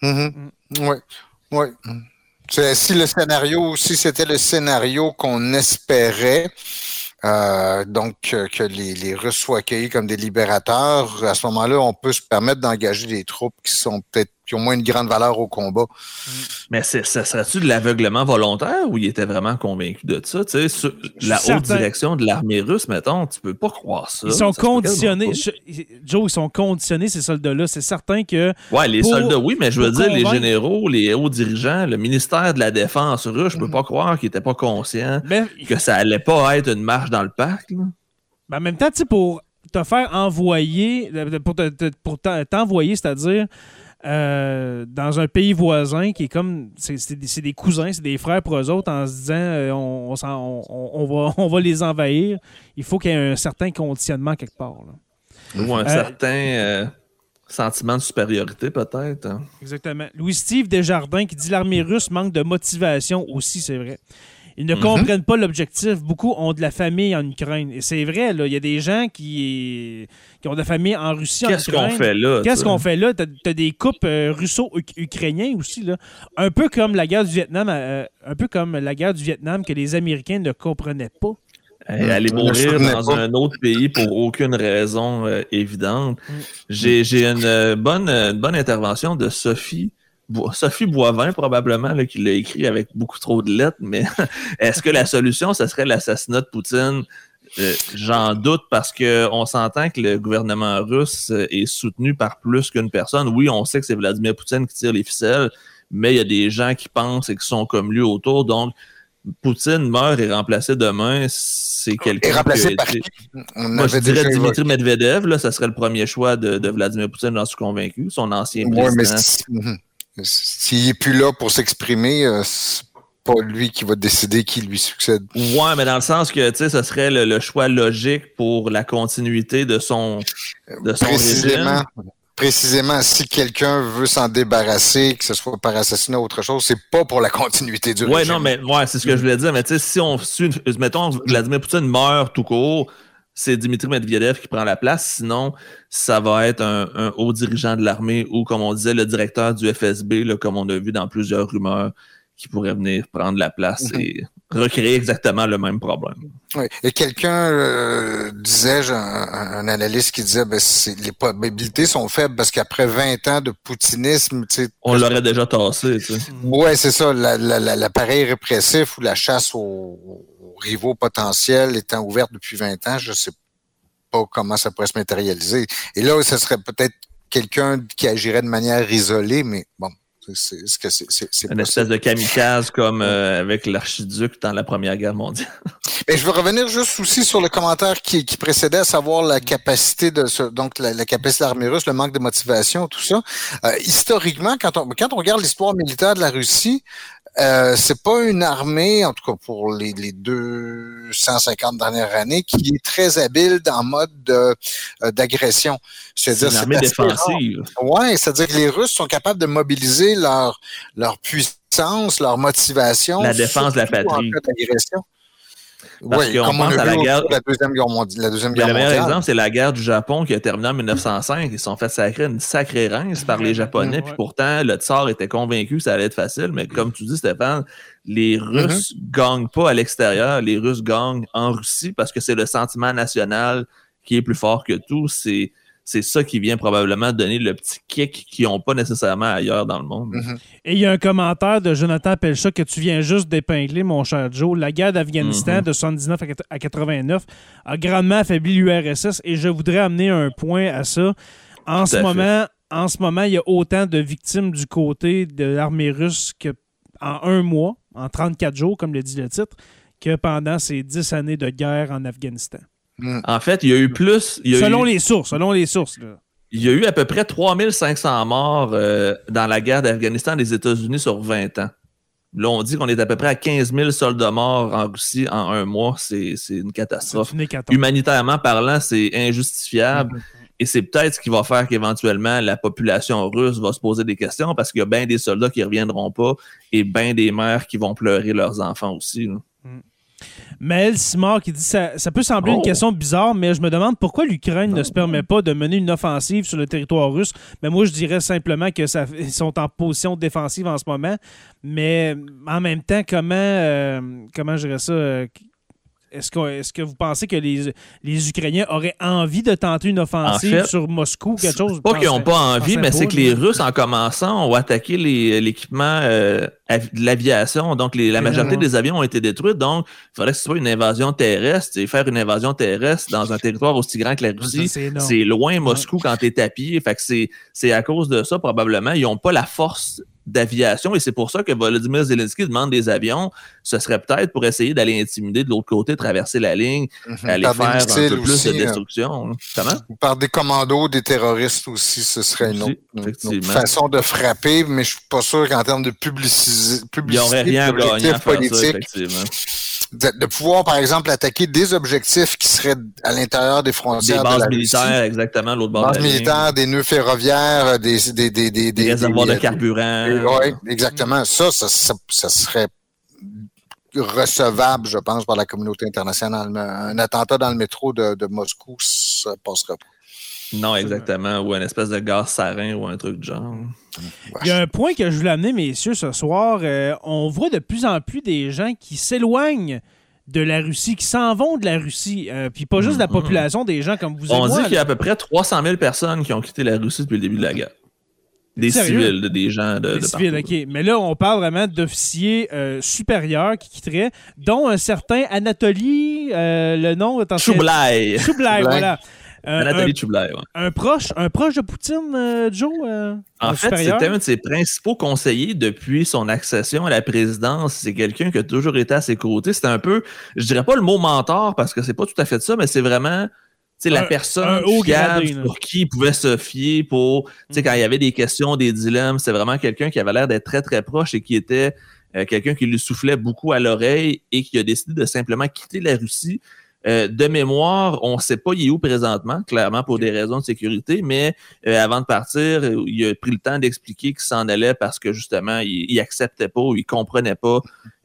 Mm-hmm. Oui. Oui. Si le scénario, si c'était le scénario qu'on espérait, euh, donc que les, les, Russes soient accueillis comme des libérateurs, à ce moment-là, on peut se permettre d'engager des troupes qui sont peut-être qui ont moins une grande valeur au combat. Mais ça serait-tu de l'aveuglement volontaire ou il était vraiment convaincu de ça? Tu sais, la haute direction de l'armée russe, mettons, tu peux pas croire ça. Ils sont conditionnés. Joe, ils sont conditionnés, ces soldats-là. C'est certain que. Ouais, les soldats, oui, mais je veux dire, les généraux, les hauts dirigeants, le ministère de la Défense russe, je peux mhm. pas croire qu'ils étaient pas conscients que ça allait pas être une marche dans le parc. Ben, en même temps, tu sais, pour te faire envoyer, pour t'envoyer, c'est-à-dire euh, dans un pays voisin qui est comme. C'est des cousins, c'est des frères pour eux autres en se disant euh, on, on, va, [laughs] on va les envahir. Il faut qu'il y ait un certain conditionnement quelque part. Ou un euh, certain sentiment de supériorité, peut-être. Hein. Exactement. Louis-Steve Desjardins qui dit l'armée russe manque de motivation aussi, c'est vrai. Ils ne mhm. comprennent pas l'objectif. Beaucoup ont de la famille en Ukraine. Et c'est vrai, là, il y a des gens qui, qui ont de la famille en Russie, Qu'est-ce qu'on fait là? Qu'est-ce qu'on fait là? Tu as, des couples euh, russo-ukrainiens aussi. Là. Un peu comme la guerre du Vietnam, euh, un peu comme la guerre du Vietnam que les Américains ne comprenaient pas. aller mourir dans un autre pays pour aucune raison euh, évidente. Mm. J'ai une bonne, une bonne intervention de Sophie Sophie Boivin, probablement, qui l'a écrit avec beaucoup trop de lettres, mais [laughs] est-ce que la solution, ce serait l'assassinat de Poutine? Euh, j'en doute parce qu'on s'entend que le gouvernement russe est soutenu par plus qu'une personne. Oui, on sait que c'est Vladimir Poutine qui tire les ficelles, mais il y a des gens qui pensent et qui sont comme lui autour. Donc, Poutine meurt et remplacé demain, c'est quelqu'un. remplacé par qui? Moi, je dirais Dimitri Medvedev, là, ça serait le premier choix de, Vladimir Poutine, j'en suis convaincu, son ancien président. S'il n'est plus là pour s'exprimer, euh, pas lui qui va décider qui lui succède. Ouais, mais dans le sens que, tu sais, ce serait le, choix logique pour la continuité de son, de son précisément, Précisément, si quelqu'un veut s'en débarrasser, que ce soit par assassinat ou autre chose, c'est pas pour la continuité du ouais, non, mais ouais, c'est ce que je voulais dire. Mais tu sais, si on suit, mettons, Vladimir Poutine meurt tout court, c'est Dimitri Medvedev qui prend la place. Sinon, ça va être un, haut dirigeant de l'armée ou, comme on disait, le directeur du FSB, là, comme on a vu dans plusieurs rumeurs, qui pourrait venir prendre la place mhm. et recréer exactement le même problème. Oui. Et quelqu'un euh, disait, un, analyste qui disait, ben, les probabilités sont faibles parce qu'après 20 ans de poutinisme, on l'aurait déjà tassé. Oui, c'est ça. L'appareil répressif ou la chasse aux, rivaux potentiels étant ouverte depuis 20 ans, je ne sais pas comment ça pourrait se matérialiser. Et là, ce serait peut-être quelqu'un qui agirait de manière isolée, mais bon, c'est. Une espèce de kamikaze comme euh, avec l'archiduc dans la Première Guerre mondiale. [laughs] Mais je veux revenir juste aussi sur le commentaire qui, précédait, à savoir la capacité de ce, donc la, capacité de l'armée russe, le manque de motivation, tout ça. Euh, historiquement, quand on quand on regarde l'histoire militaire de la Russie, euh, c'est pas une armée, en tout cas pour les, les 250 dernières années, qui est très habile dans mode euh, d'agression. C'est une armée défensive. Ouais, c'est-à-dire que les Russes sont capables de mobiliser leur leur puissance, leur motivation. La défense de la patrie. Parce oui, qu'on pense à la guerre. La Deuxième Guerre, mondiale, la deuxième guerre Le meilleur exemple, c'est la guerre du Japon qui a terminé en 1905. Ils se sont fait sacrer une sacrée rince par les Japonais. Puis pourtant, le tsar était convaincu que ça allait être facile. Mais comme tu dis, Stéphane, les mm-hmm. Russes ne gagnent pas à l'extérieur. Les Russes gagnent en Russie parce que c'est le sentiment national qui est plus fort que tout. C'est c'est ça qui vient probablement donner le petit kick qu'ils n'ont pas nécessairement ailleurs dans le monde. Mhm. Et il y a un commentaire de Jonathan Pelcha que tu viens juste d'épingler, mon cher Joe. La guerre d'Afghanistan mhm. de 79 à 89 a grandement affaibli l'URSS et je voudrais amener un point à ça. En ce moment, en ce moment, il y a autant de victimes du côté de l'armée russe que en un mois, en 34 jours, comme le dit le titre, que pendant ces 10 années de guerre en Afghanistan. Mm. En fait, il y a eu plus. selon les sources, selon les sources. Il y a eu à peu près 3500 morts euh, dans la guerre d'Afghanistan des États-Unis sur 20 ans. Là, on dit qu'on est à peu près à 15 000 soldats morts en Russie en un mois. C'est une catastrophe. Humanitairement parlant, c'est injustifiable. Et c'est peut-être ce qui va faire qu'éventuellement la population russe va se poser des questions parce qu'il y a bien des soldats qui ne reviendront pas et bien des mères qui vont pleurer leurs enfants aussi. Maël Simard qui dit ça, ça peut sembler une oh. question bizarre, mais je me demande pourquoi l'Ukraine ne se permet pas de mener une offensive sur le territoire russe. Mais moi, je dirais simplement que ça, sont en position défensive en ce moment. Mais en même temps, comment, euh, comment je dirais ça? Est-ce que, est que vous pensez que les, les Ukrainiens auraient envie de tenter une offensive sur Moscou, quelque chose? Pas qu'ils n'ont pas envie, mais c'est que les Russes, en commençant, ont attaqué l'équipement euh, de l'aviation. Donc, la majorité des avions ont été détruits. Donc, il faudrait que ce soit une invasion terrestre. Et faire une invasion terrestre dans un territoire aussi grand que la Russie, c'est loin Moscou quand tu es tapis. Fait que c'est à cause de ça, probablement. Ils n'ont pas la force d'aviation et c'est pour ça que Volodymyr Zelensky demande des avions. Ce serait peut-être pour essayer d'aller intimider de l'autre côté, traverser la ligne, mhm. aller faire un peu plus de hein. destruction. Par des commandos, des terroristes aussi, ce serait une autre, façon de frapper, mais je suis pas sûr qu'en termes de publicité, aurait rien à gagner à faire ça, effectivement de, pouvoir, par exemple, attaquer des objectifs qui seraient à l'intérieur des frontières. Des bases militaires, exactement, l'autre bord. Bases militaires, des nœuds ferroviaires, des, des, des, des, des réservoirs de carburant. Oui, exactement. Ça, ça, ça, serait recevable, je pense, par la communauté internationale. Un attentat dans le métro de, de Moscou, ça passerait pas. Non, exactement. Ou un espèce de gaz sarin ou un truc de genre. Il y a un point que je voulais amener, messieurs, ce soir. Euh, on voit de plus en plus des gens qui s'éloignent de la Russie, qui s'en vont de la Russie, euh, puis pas juste de la mm-hmm. population des gens comme vous On dit qu'il y a à peu près 300 000 personnes qui ont quitté la Russie depuis le début de la guerre. Des civils, des gens de, des civils, OK. Mais là, on parle vraiment d'officiers euh, supérieurs qui quitteraient, dont un certain Anatoly, le nom... Choublai. Choublai, voilà. Euh, un, proche, un proche de Poutine, euh, Joe? Euh, en fait, c'était un de ses principaux conseillers depuis son accession à la présidence. C'est quelqu'un qui a toujours été à ses côtés. C'était un peu, je dirais pas le mot mentor parce que c'est pas tout à fait ça, mais c'est vraiment la personne fiable pour qui il pouvait se fier pour, sais quand il y avait des questions, des dilemmes, c'est vraiment quelqu'un qui avait l'air d'être très, très proche et qui était quelqu'un qui lui soufflait beaucoup à l'oreille et qui a décidé de simplement quitter la Russie euh, de mémoire, on ne sait pas il est où présentement, clairement pour des raisons de sécurité, mais euh, avant de partir, il a pris le temps d'expliquer qu'il s'en allait parce que justement, il, il acceptait pas ou il comprenait pas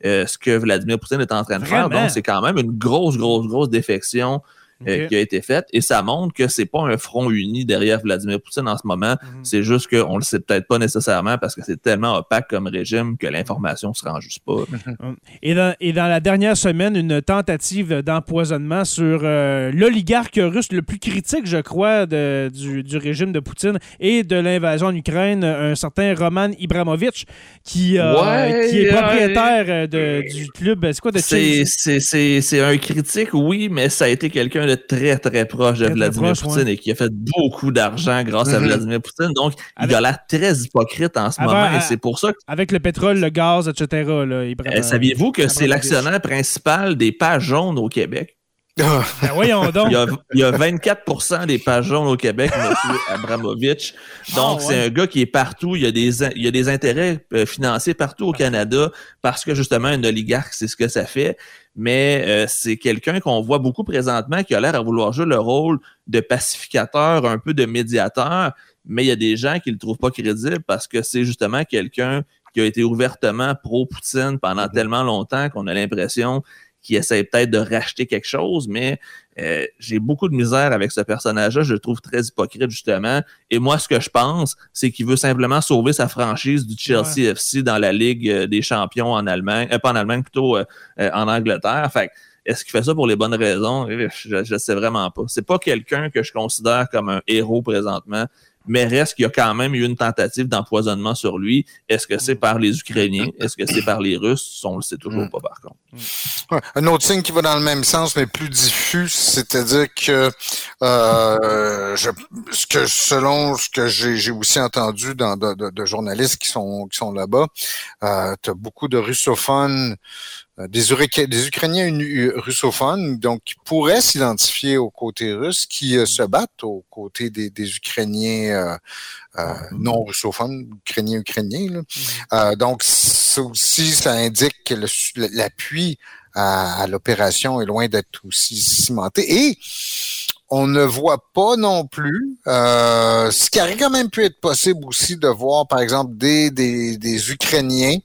euh, ce que Vladimir Poutine était en train de faire. Donc, c'est quand même une grosse, grosse, grosse défection euh, qui a été faite. Et ça montre que c'est pas un front uni derrière Vladimir Poutine en ce moment. Mhm. C'est juste qu'on le sait peut-être pas nécessairement parce que c'est tellement opaque comme régime que l'information se rend juste pas. [laughs] Et, dans, et dans la dernière semaine, une tentative d'empoisonnement sur euh, l'oligarque russe le plus critique, je crois, de, du, du, régime de Poutine et de l'invasion en Ukraine, un certain Roman Ibramovitch qui, euh, qui est propriétaire de, du club. C'est quoi de C'est un critique, oui, mais ça a été quelqu'un de très, très proche de Vladimir Poutine et qui a fait beaucoup d'argent grâce à mm-hmm. Vladimir Poutine. Donc, il a l'air très hypocrite en ce moment et c'est pour ça que... Avec le pétrole, le gaz, etc. Eh, saviez-vous que c'est l'actionnaire principal des pages jaunes au Québec? Ben voyons donc. Il y, a, 24% des pages jaunes au Québec, M. Abramovich. Donc, ah, c'est un gars qui est partout. Il y a des, il y a des intérêts euh, financiers partout au Canada parce que, justement, un oligarque, c'est ce que ça fait. Mais euh, c'est quelqu'un qu'on voit beaucoup présentement qui a l'air à vouloir jouer le rôle de pacificateur, un peu de médiateur. Mais il y a des gens qui le trouvent pas crédible parce que c'est justement quelqu'un qui a été ouvertement pro-Poutine pendant mm-hmm. tellement longtemps qu'on a l'impression qui essaie peut-être de racheter quelque chose, mais euh, j'ai beaucoup de misère avec ce personnage-là. Je le trouve très hypocrite, justement. Et moi, ce que je pense, c'est qu'il veut simplement sauver sa franchise du Chelsea FC dans la Ligue euh, des champions en Allemagne, euh, pas en Allemagne, plutôt en Angleterre. Fait est-ce qu'il fait ça pour les bonnes raisons? Je ne sais vraiment pas. C'est pas quelqu'un que je considère comme un héros présentement mais reste qu'il y a quand même eu une tentative d'empoisonnement sur lui. Est-ce que c'est par les Ukrainiens? Est-ce que c'est par les Russes? On le sait toujours pas, par contre. Un autre signe qui va dans le même sens, mais plus diffus, c'est-à-dire que, euh, je, ce que selon ce que j'ai aussi entendu dans, de, de, journalistes qui sont, qui sont là-bas, euh, tu as beaucoup de russophones des, des, Ukrainiens russophones, donc qui pourraient s'identifier aux côtés russes, qui euh, se battent aux côtés des, des Ukrainiens euh, non russophones, Ukrainiens ukrainiens. Là. donc ça aussi, ça indique que l'appui à, à l'opération est loin d'être aussi cimenté. Et on ne voit pas non plus euh, ce qui aurait quand même pu être possible aussi de voir, par exemple, des, des, des Ukrainiens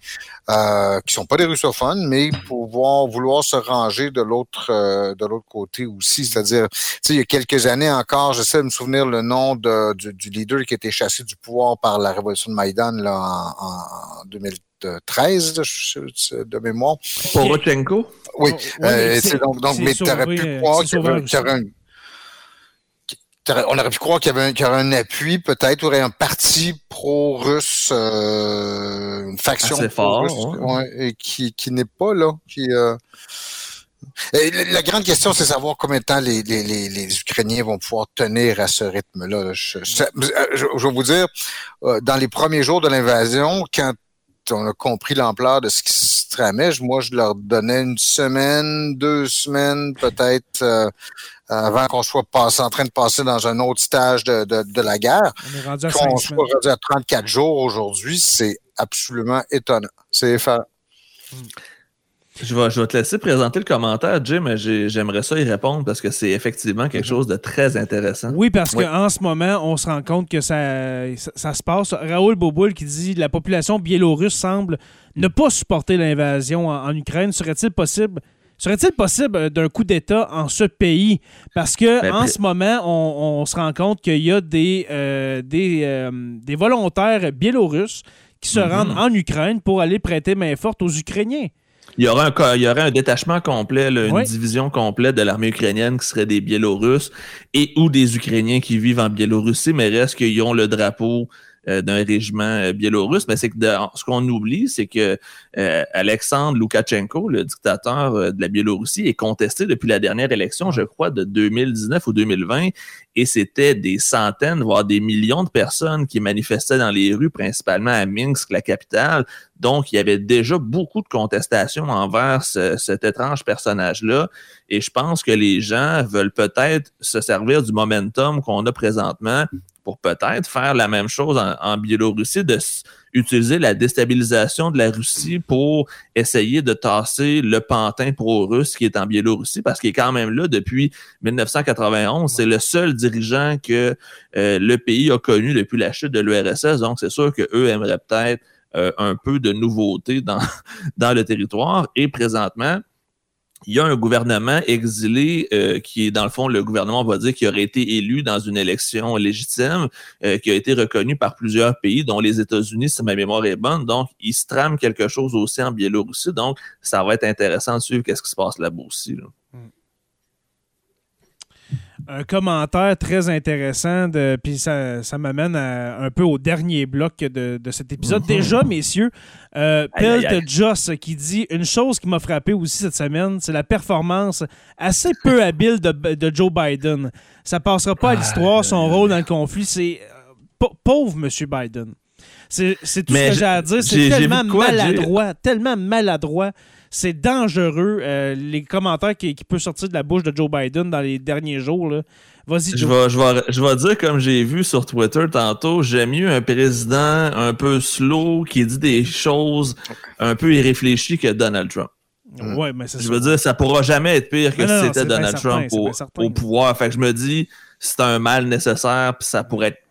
euh, qui sont pas des russophones, mais pouvoir vouloir se ranger de l'autre euh, de l'autre côté aussi. C'est-à-dire, il y a quelques années encore, j'essaie de me souvenir le nom de, du, leader qui a été chassé du pouvoir par la révolution de Maïdan là, en, en 2000 13 de, de mémoire. Porochenko? Oui. Oh, euh, donc, donc mais tu aurais pu croire qu'il y aurait un on aurait pu croire qu'il y, avait un, un appui, peut-être, aurait un parti pro-russe, euh, une faction pro-russe, et qui, qui n'est pas là. Qui, euh, la grande question, c'est savoir combien de temps les, les, les, Ukrainiens vont pouvoir tenir à ce rythme-là. Je, vais vous dire, euh, dans les premiers jours de l'invasion, quand on a compris l'ampleur de ce qui se tramait, moi, je leur donnais une semaine, deux semaines, peut-être, euh, avant qu'on soit passé, en train de passer dans un autre stage de, de, la guerre. Qu'on soit rendu à 34 jours aujourd'hui, c'est absolument étonnant. C'est effarant. Hmm. Je vais, je vais te laisser présenter le commentaire, Jim, mais j'aimerais ça y répondre parce que c'est effectivement quelque mhm. chose de très intéressant. Oui, parce qu'en ce moment, on se rend compte que ça, ça, se passe. Raoul Boboul qui dit la population biélorusse semble ne pas supporter l'invasion en, Ukraine. Serait-il possible Serait-il possible euh, d'un coup d'État en ce pays? Parce que ben, en ce moment, on, se rend compte qu'il y a des, euh, des, euh, des, volontaires biélorusses qui se mhm. rendent en Ukraine pour aller prêter main forte aux Ukrainiens. Il y, aura un, il y aurait un détachement complet, une division complète de l'armée ukrainienne qui serait des Biélorusses et ou des Ukrainiens qui vivent en Biélorussie, mais reste qu'ils ont le drapeau d'un régiment euh, biélorusse. Mais c'est que ce qu'on oublie, c'est que euh, Alexandre Loukachenko, le dictateur de la Biélorussie, est contesté depuis la dernière élection, je crois, de 2019 ou 2020, et c'était des centaines, voire des millions de personnes qui manifestaient dans les rues, principalement à Minsk, la capitale. Donc, il y avait déjà beaucoup de contestations envers cet étrange personnage-là. Et je pense que les gens veulent peut-être se servir du momentum qu'on a présentement pour peut-être faire la même chose en, Biélorussie, de utiliser la déstabilisation de la Russie pour essayer de tasser le pantin pro-russe qui est en Biélorussie, parce qu'il est quand même là depuis 1991. C'est le seul dirigeant que euh, le pays a connu depuis la chute de l'URSS. Donc, c'est sûr qu'eux aimeraient peut-être euh, un peu de nouveauté dans, [laughs] dans le territoire. Et présentement, il y a un gouvernement exilé euh, qui est, dans le fond, le gouvernement, on va dire, qui aurait été élu dans une élection légitime, euh, qui a été reconnu par plusieurs pays, dont les États-Unis, si ma mémoire est bonne. Donc, il se trame quelque chose aussi en Biélorussie. Donc, ça va être intéressant de suivre qu'est-ce qui se passe là-bas aussi. Un commentaire très intéressant, de, puis ça, ça m'amène un peu au dernier bloc de, de cet épisode. Mhm. Déjà, messieurs, euh, Pelt Joss qui dit une chose qui m'a frappé aussi cette semaine, c'est la performance assez peu [laughs] habile de, de Joe Biden. Ça passera pas à l'histoire, son rôle dans le conflit, c'est pauvre Monsieur Biden. C'est tout ce que j'ai à dire. C'est tellement maladroit, tellement maladroit c'est dangereux, euh, les commentaires qui, qui peuvent sortir de la bouche de Joe Biden dans les derniers jours. Vas-y, Je vais, je, vais, je vais dire, comme j'ai vu sur Twitter tantôt, j'aime mieux un président un peu slow qui dit des choses un peu irréfléchies que Donald Trump. Ouais, mais je veux dire, ça pourra jamais être pire que si c'était Donald Trump au, au, pouvoir. Fait que je me dis, c'est un mal nécessaire, puis ça pourrait être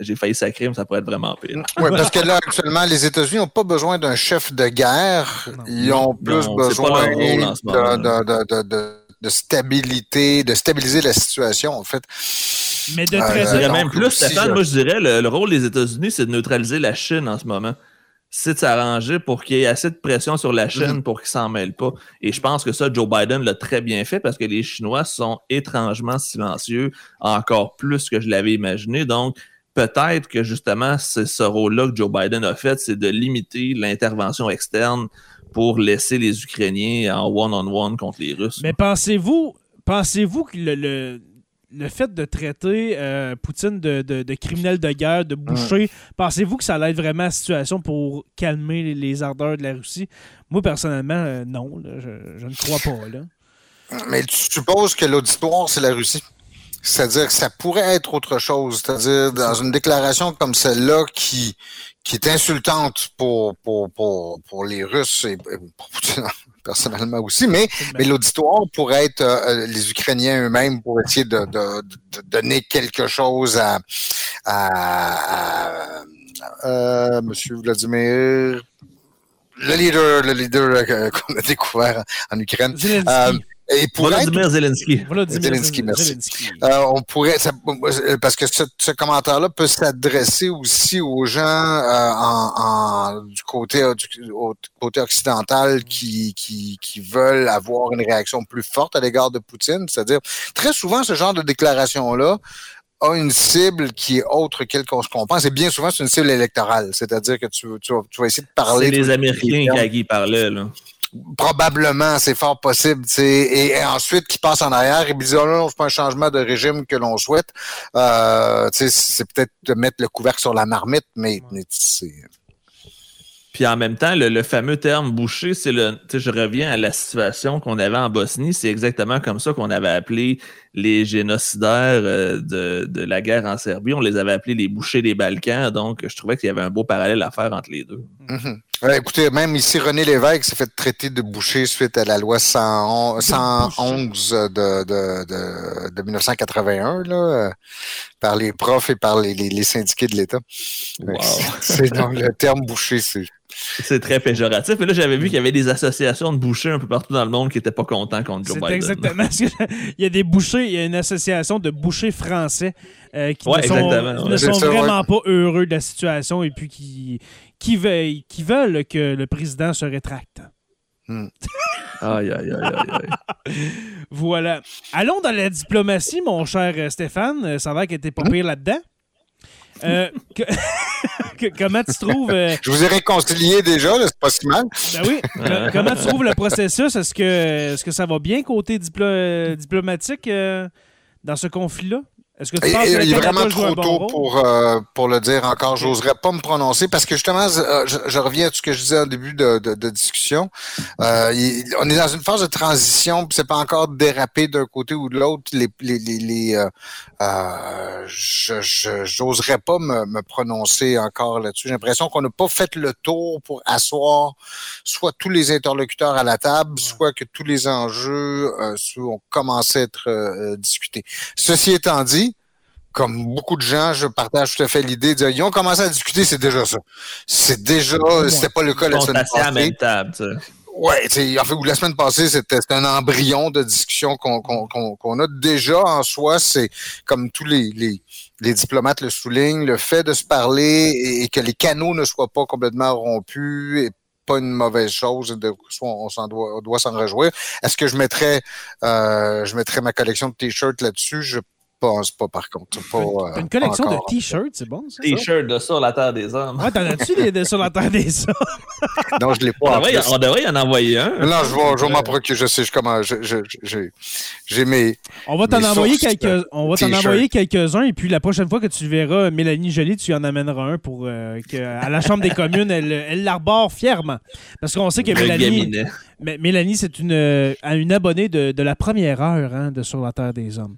j'ai failli sacrer, mais ça pourrait être vraiment pire. Oui, parce que là, actuellement, les États-Unis n'ont pas besoin d'un chef de guerre. Ils ont plus besoin de, stabilité, de stabiliser la situation, en fait. Mais de très euh, même plus, Stéphane, moi je dirais, le, rôle des États-Unis, c'est de neutraliser la Chine en ce moment. C'est de s'arranger pour qu'il y ait assez de pression sur la Chine pour qu'ils s'en mêlent pas. Et je pense que ça, Joe Biden l'a très bien fait parce que les Chinois sont étrangement silencieux, encore plus que je l'avais imaginé. Donc, peut-être que justement, c'est ce rôle-là que Joe Biden a fait, c'est de limiter l'intervention externe pour laisser les Ukrainiens en one-on-one contre les Russes. Mais pensez-vous, pensez-vous que le, le, fait de traiter euh, Poutine de, de, criminel de guerre, de boucher, pensez-vous que ça aide vraiment la situation pour calmer les, ardeurs de la Russie? Moi, personnellement, euh, non, je, je, ne crois pas. Là. Mais tu supposes que l'auditoire, c'est la Russie? C'est-à-dire que ça pourrait être autre chose. C'est-à-dire dans une déclaration comme celle-là qui, qui est insultante pour, pour, pour, pour les Russes et pour [laughs] personnellement aussi, mais, mais l'auditoire pourrait être euh, euh, les Ukrainiens eux-mêmes pour essayer de, de, de, donner quelque chose à, à, euh, M. Vladimir le leader, le leader qu'on a découvert en Ukraine. Et pour Vladimir Zelensky. Zelensky, merci. Euh, on pourrait, parce que ce, commentaire-là peut s'adresser aussi aux gens euh, en, du côté du, côté occidental qui, qui, qui veulent avoir une réaction plus forte à l'égard de Poutine. C'est-à-dire, très souvent, ce genre de déclaration-là a une cible qui est autre qu'elle qu'on se pense. Et bien souvent, c'est une cible électorale. C'est-à-dire que tu, tu, vas, tu, vas, essayer de parler. C'est les Américains qui parlaient, là probablement, c'est fort possible. Et, et, ensuite, qui passe en arrière et disent, oh non, c'est pas un changement de régime que l'on souhaite. Euh, c'est peut-être de mettre le couvercle sur la marmite, mais, mais c'est... Puis en même temps, le, fameux terme boucher, c'est le. Je reviens à la situation qu'on avait en Bosnie. C'est exactement comme ça qu'on avait appelé les génocidaires euh, de, de, la guerre en Serbie. On les avait appelés les bouchers des Balkans. Donc, je trouvais qu'il y avait un beau parallèle à faire entre les deux. Mm-hmm. écoutez, même ici, René Lévesque s'est fait traiter de boucher suite à la loi 111, 111 de, de, de, de, 1981 là, euh, par les profs et par les, les, syndiqués de l'État. Wow. C'est le terme boucher, c'est c'est très péjoratif. Et là, j'avais vu qu'il y avait des associations de bouchers un peu partout dans le monde qui n'étaient pas contents contre Joe Biden. Exactement. il y a des bouchers, il y a une association de bouchers français euh, qui ne sont, vraiment pas heureux de la situation et puis qui, qui, veulent, qui veulent que le président se rétracte. Hmm. [laughs] aïe, aïe, aïe, aïe, voilà. Allons dans la diplomatie, mon cher Stéphane. Ça va qu'il était pas hmm? pire là-dedans. Euh, [laughs] comment tu trouves. Euh, Je vous ai réconcilié déjà, c'est pas si mal. Ben oui. comment tu trouves le processus? Est-ce que, est -ce que ça va bien côté diplomatique euh, dans ce conflit-là? Est-ce que tu penses il, est vraiment trop tôt pour, euh, pour le dire encore. J'oserais pas me prononcer parce que justement, euh, je, reviens à ce que je disais au début de, de, discussion. Euh, on est dans une phase de transition, c'est pas encore dérapé d'un côté ou de l'autre. Les, les, les, euh, je j'oserais pas me, me, prononcer encore là-dessus. J'ai l'impression qu'on n'a pas fait le tour pour asseoir soit tous les interlocuteurs à la table, soit que tous les enjeux ont commencé à être discutés. Ceci étant dit, comme beaucoup de gens, je partage tout à fait l'idée de ils ont commencé à discuter, c'est déjà ça. C'est déjà, c'était pas le cas la semaine passée. À la même table, Ouais, en fait, la semaine passée, c'était un embryon de discussion qu'on a déjà en soi. C'est comme tous les, les, diplomates le soulignent, le fait de se parler et, que les canaux ne soient pas complètement rompus et pas une mauvaise chose. De, on, s'en doit, doit s'en réjouir. Est-ce que je mettrais, euh, je mettrais ma collection de t-shirts là-dessus? Je pense pas, par contre. Pas, euh, une collection de t-shirts, c'est bon, ça? T-shirts de Sur la Terre des Hommes. Ouais, t'en as-tu des de Sur la Terre des Hommes? [laughs] non, je l'ai pas. On devrait, y en envoyer un. Non, je vais, je vais m'en procurer. Je sais comment. J'ai mes. On va t'en envoyer quelques. On va t'en envoyer quelques-uns et puis la prochaine fois que tu verras Mélanie Jolie, tu en amèneras un pour euh, que à la Chambre des communes, elle, elle l'arbore fièrement. Parce qu'on sait que Mélanie. Mélanie, c'est une, euh, une abonnée de, la première heure hein, de Sur la Terre des Hommes.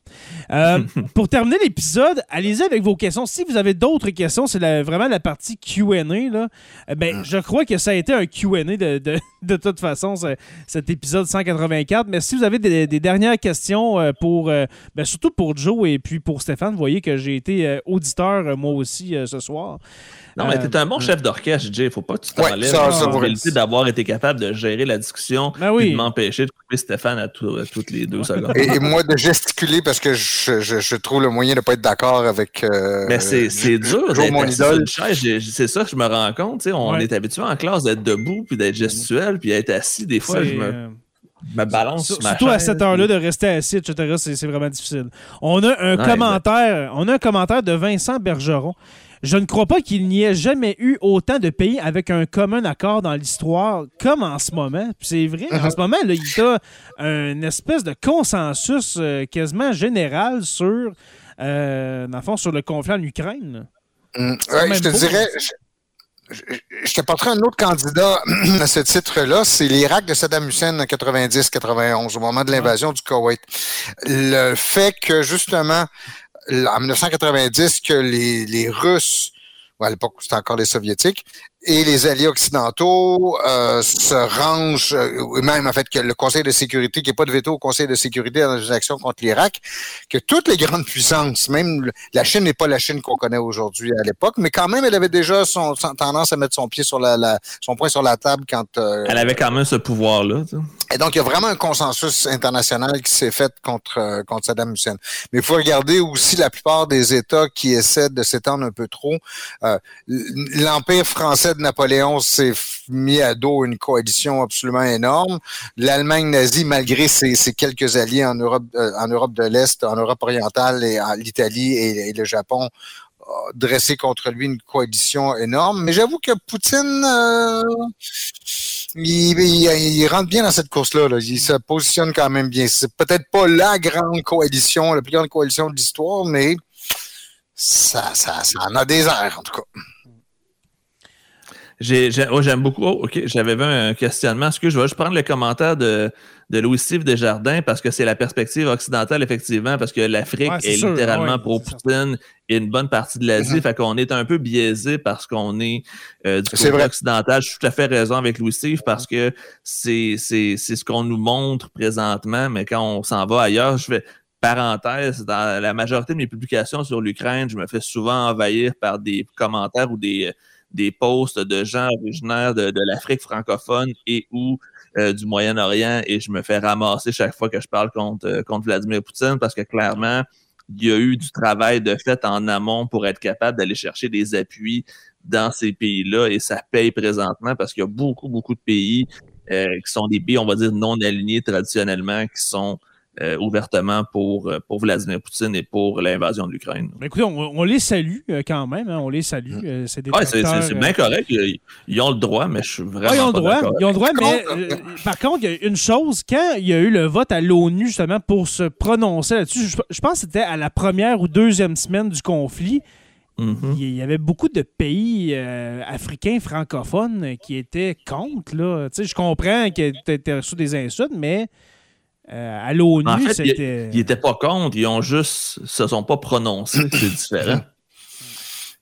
Euh, [laughs] pour terminer l'épisode, allez-y avec vos questions. Si vous avez d'autres questions, c'est vraiment la partie QA. ben, mm. je crois que ça a été un QA de, [laughs] de, toute façon, cet épisode 184. Mais si vous avez des, dernières questions, euh, pour, ben, surtout pour Joe et puis pour Stéphane, vous voyez que j'ai été auditeur moi aussi ce soir. Non, mais t'es un bon chef d'orchestre, Jay. Faut pas que tu t'enlèves ouais, la d'avoir été capable de gérer la discussion ben et de m'empêcher de couper Stéphane à, toutes les deux secondes. Et, moi de gesticuler parce que je, je, trouve le moyen de pas être d'accord avec. Euh, mais c'est dur d'être mon idole. C'est ça que je me rends compte. On est habitué en classe d'être debout puis d'être gestuel puis d'être assis. Des fois, je me euh, me balance Surtout à cette heure-là de rester assis, etc., c'est vraiment difficile. On a un commentaire, on a un commentaire de Vincent Bergeron je ne crois pas qu'il n'y ait jamais eu autant de pays avec un commun accord dans l'histoire comme en ce moment. C'est vrai, en ce moment, il y a une espèce de consensus euh, quasiment général sur, euh, sur le conflit en Ukraine. Mm. je te dirais, je, te porterai un autre candidat [clears throat] à ce titre-là, c'est l'Irak de Saddam Hussein en 90-91, au moment de l'invasion du Koweït. Le fait que, justement, en 1990 que les, les Russes, à l'époque c'était encore les Soviétiques, et les alliés occidentaux euh, se rangent, euh, même en fait que le Conseil de sécurité, qu'il n'y ait pas de veto au Conseil de sécurité dans les actions contre l'Irak, que toutes les grandes puissances, même la Chine n'est pas la Chine qu'on connaît aujourd'hui à l'époque, mais quand même, elle avait déjà son, tendance à mettre son pied sur la, son poing sur la table quand. Euh, elle avait quand même ce pouvoir-là. Et donc, il y a vraiment un consensus international qui s'est fait contre, contre Saddam Hussein. Mais il faut regarder aussi la plupart des États qui essaient de s'étendre un peu trop. L'Empire français Napoléon s'est mis à dos une coalition absolument énorme. L'Allemagne nazie, malgré ses, quelques alliés en Europe, euh, en Europe de l'Est, en Europe orientale et l'Italie et, le Japon, dressé contre lui une coalition énorme. Mais j'avoue que Poutine, euh, il, rentre bien dans cette course-là. Il se positionne quand même bien. C'est peut-être pas la grande coalition, la plus grande coalition de l'histoire, mais ça, ça en a des airs, en tout cas. Oh, j'aime beaucoup. Oh, OK, j'avais vu un questionnement. Est-ce que je vais juste prendre le commentaire de, de Louis-Steve Desjardins parce que c'est la perspective occidentale, effectivement, parce que l'Afrique est littéralement pro-Poutine et une bonne partie de l'Asie. Mm-hmm. Fait qu'on est un peu biaisé parce qu'on est euh, du côté occidental. Je suis tout à fait raison avec Louis-Steve parce que c'est ce qu'on nous montre présentement, mais quand on s'en va ailleurs, je vais parenthèse, dans la majorité de mes publications sur l'Ukraine, je me fais souvent envahir par des commentaires ou des des posts de gens originaires de, l'Afrique francophone et ou euh, du Moyen-Orient et je me fais ramasser chaque fois que je parle contre, euh, contre Vladimir Poutine parce que clairement, il y a eu du travail de fait en amont pour être capable d'aller chercher des appuis dans ces pays-là et ça paye présentement parce qu'il y a beaucoup, beaucoup de pays euh, qui sont des pays, on va dire, non alignés traditionnellement, qui sont euh, ouvertement pour, euh, pour Vladimir Poutine et pour l'invasion de l'Ukraine. Écoutez, on, les salue euh, quand même, hein, on les salue. Mm. c'est bien correct. Ils ont le droit, mais je suis vraiment. ils ont le droit, ils ont le droit mais par contre, il y a une chose, quand il y a eu le vote à l'ONU justement pour se prononcer là-dessus, je, pense que c'était à la première ou deuxième semaine du conflit. Mm-hmm. Il y avait beaucoup de pays africains francophones qui étaient contre. Là. je comprends que tu étais reçu des insultes, mais euh, à l'ONU, en fait, Ils n'étaient pas contre, ils ont juste se sont pas prononcés, c'est [coughs] différent.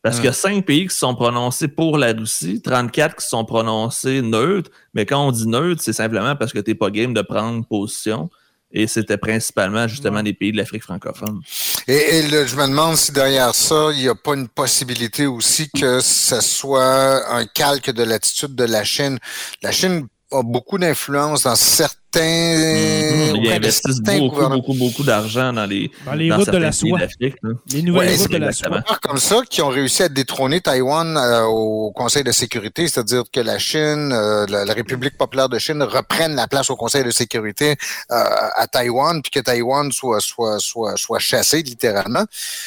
Parce qu'il y a cinq pays qui se sont prononcés pour la Russie, 34 qui se sont prononcés neutres, mais quand on dit neutre, c'est simplement parce que tu n'es pas game de prendre position. Et c'était principalement justement des pays de l'Afrique francophone. Et, je me demande si derrière ça, il n'y a pas une possibilité aussi que ce soit un calque de l'attitude de la Chine. La Chine a beaucoup d'influence dans certains Mhm. Ils investissent beaucoup, beaucoup, beaucoup d'argent dans les, routes de la soie. Les nouvelles routes de la soie. comme ça qui ont réussi à détrôner Taïwan euh, au Conseil de sécurité, c'est-à-dire que la Chine, euh, la, République populaire de Chine reprenne la place au Conseil de sécurité euh, à Taïwan, puis que Taïwan soit, soit, soit, soit chassé littéralement.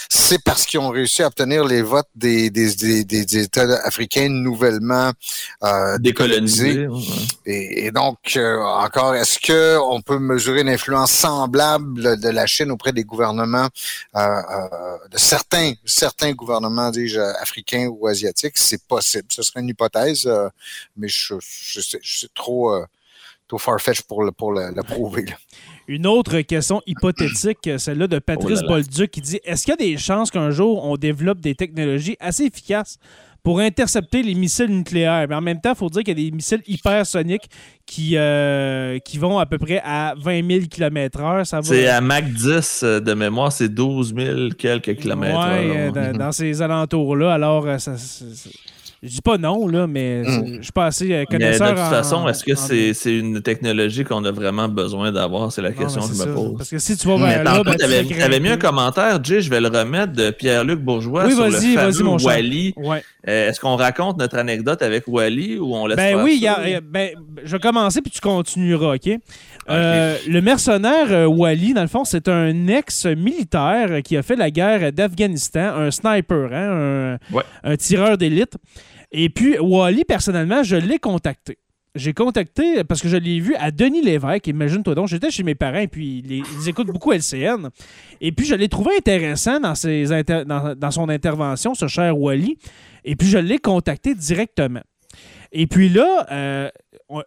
C'est parce qu'ils ont réussi à obtenir les votes des, des, des, des États africains nouvellement décolonisés. Et, et, donc, encore, est-ce est-ce qu'on peut mesurer une influence semblable de la Chine auprès des gouvernements, euh, euh, de certains, certains gouvernements, dis-je, africains ou asiatiques? C'est possible. Ce serait une hypothèse, euh, mais je, je, c'est trop, trop far-fetched pour le, pour le, prouver. Une autre question hypothétique, celle-là de Patrice oh Bolduc, qui dit Est-ce qu'il y a des chances qu'un jour on développe des technologies assez efficaces pour intercepter les missiles nucléaires. Mais en même temps, il faut dire qu'il y a des missiles hypersoniques qui, euh, qui vont à peu près à 20 000 km/h. C'est à Mach 10 euh, de mémoire, c'est 12 000 quelques kilomètres. Oui, dans, dans, ces alentours-là. Alors, euh, ça, je dis pas non, là, mais mm. je suis pas assez connaisseur. Mais de toute façon, est-ce que c'est une technologie qu'on a vraiment besoin d'avoir? C'est la question que je me pose. Parce que si tu vas vers là, ben, tu avais, mis un commentaire, Jay, je vais le remettre, de Pierre-Luc Bourgeois sur le fameux Wally. Euh, est-ce qu'on raconte notre anecdote avec Wally ou on laisse Ben oui, ben, je vais commencer puis tu continueras, OK? Euh, le mercenaire euh, Wally, dans le fond, c'est un ex-militaire qui a fait la guerre d'Afghanistan, un sniper, hein, un, tireur d'élite. Et puis, Wally, personnellement, je l'ai contacté. J'ai contacté parce que je l'ai vu à Denis Lévesque. Imagine-toi donc, j'étais chez mes parents et puis ils, écoutent beaucoup LCN. Et puis je l'ai trouvé intéressant dans, ses dans, son intervention, ce cher Wally. Et puis je l'ai contacté directement. Et puis là, euh,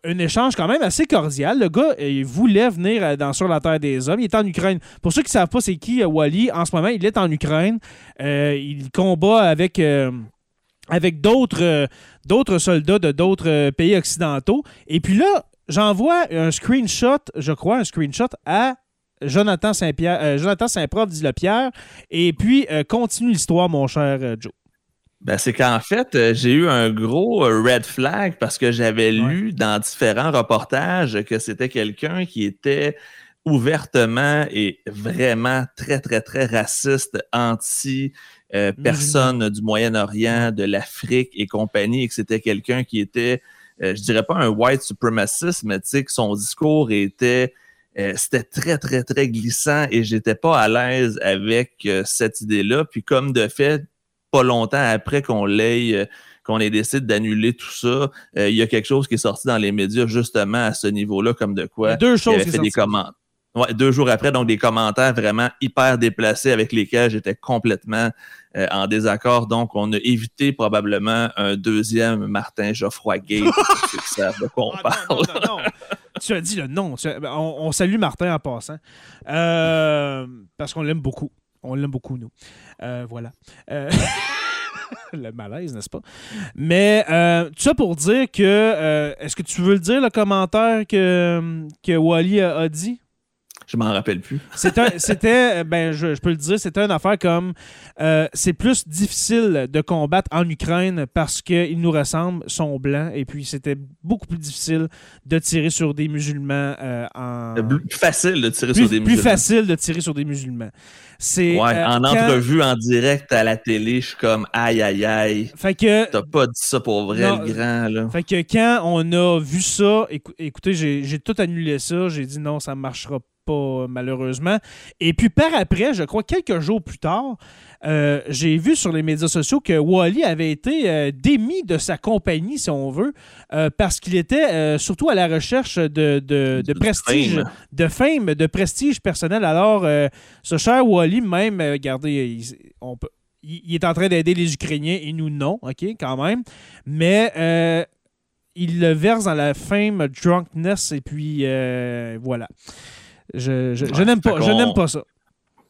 un échange quand même assez cordial. Le gars, il voulait venir euh, dans, sur la Terre des Hommes. Il est en Ukraine. Pour ceux qui ne savent pas c'est qui, euh, Wally, en ce moment, il est en Ukraine. il combat avec avec d'autres d'autres soldats de d'autres pays occidentaux. Et puis là, j'envoie un screenshot, je crois, un screenshot à Jonathan Saint-Pierre, Jonathan Saint-Prof, dit le Pierre, et puis continue l'histoire, mon cher Joe. Ben, c'est qu'en fait, euh, j'ai eu un gros euh, red flag parce que j'avais lu dans différents reportages que c'était quelqu'un qui était ouvertement et vraiment très, très, très raciste, anti euh, personne du Moyen-Orient, de l'Afrique et compagnie, et que c'était quelqu'un qui était, je dirais pas un white supremacist, mais tu sais que son discours était c'était très, très, très glissant et j'étais pas à l'aise avec cette idée-là. Puis comme de fait, pas longtemps après qu'on l'ait euh, qu'on ait décidé d'annuler tout ça, euh, il y a quelque chose qui est sorti dans les médias justement à ce niveau-là, comme de quoi. Deux choses. fait des commentaires. Ouais, deux jours après, donc des commentaires vraiment hyper déplacés avec lesquels j'étais complètement euh, en désaccord. Donc, on a évité probablement un deuxième Martin Geoffroy Gay. c'est de quoi on [laughs] ah, parle. Non, non, tu as dit le nom. Ben, on, salue Martin en passant. parce qu'on l'aime beaucoup. On l'aime beaucoup, nous. Euh, voilà. Euh, [laughs] le malaise, n'est-ce pas? Mais euh, tout ça pour dire que. Est-ce que tu veux le dire, le commentaire que, que Wally a dit? Je m'en rappelle plus. [laughs] C'était, ben, je, peux le dire, c'était une affaire comme euh, c'est plus difficile de combattre en Ukraine parce qu'ils nous ressemblent, sont blancs, et puis c'était beaucoup plus difficile de tirer sur des musulmans euh, en. Plus facile de tirer sur des musulmans. Plus facile de tirer sur des musulmans. C'est, ouais, euh, en entrevue en direct à la télé, je suis comme aïe aïe aïe. Fait que. T'as pas dit ça pour vrai, le grand, là. Fait que quand on a vu ça, écoutez, j'ai, j'ai tout annulé ça, j'ai dit non, ça marchera pas malheureusement. Et puis par après, je crois quelques jours plus tard, euh, j'ai vu sur les médias sociaux que Wally avait été euh, démis de sa compagnie, si on veut, euh, parce qu'il était surtout à la recherche de, de, prestige, de fame, de prestige personnel. Alors, ce cher Wally, même, regardez, il, on peut, il, est en train d'aider les Ukrainiens et nous non, OK, quand même. Mais il le verse dans la fame drunkness et puis voilà. Je, n'aime pas, je n'aime pas ça.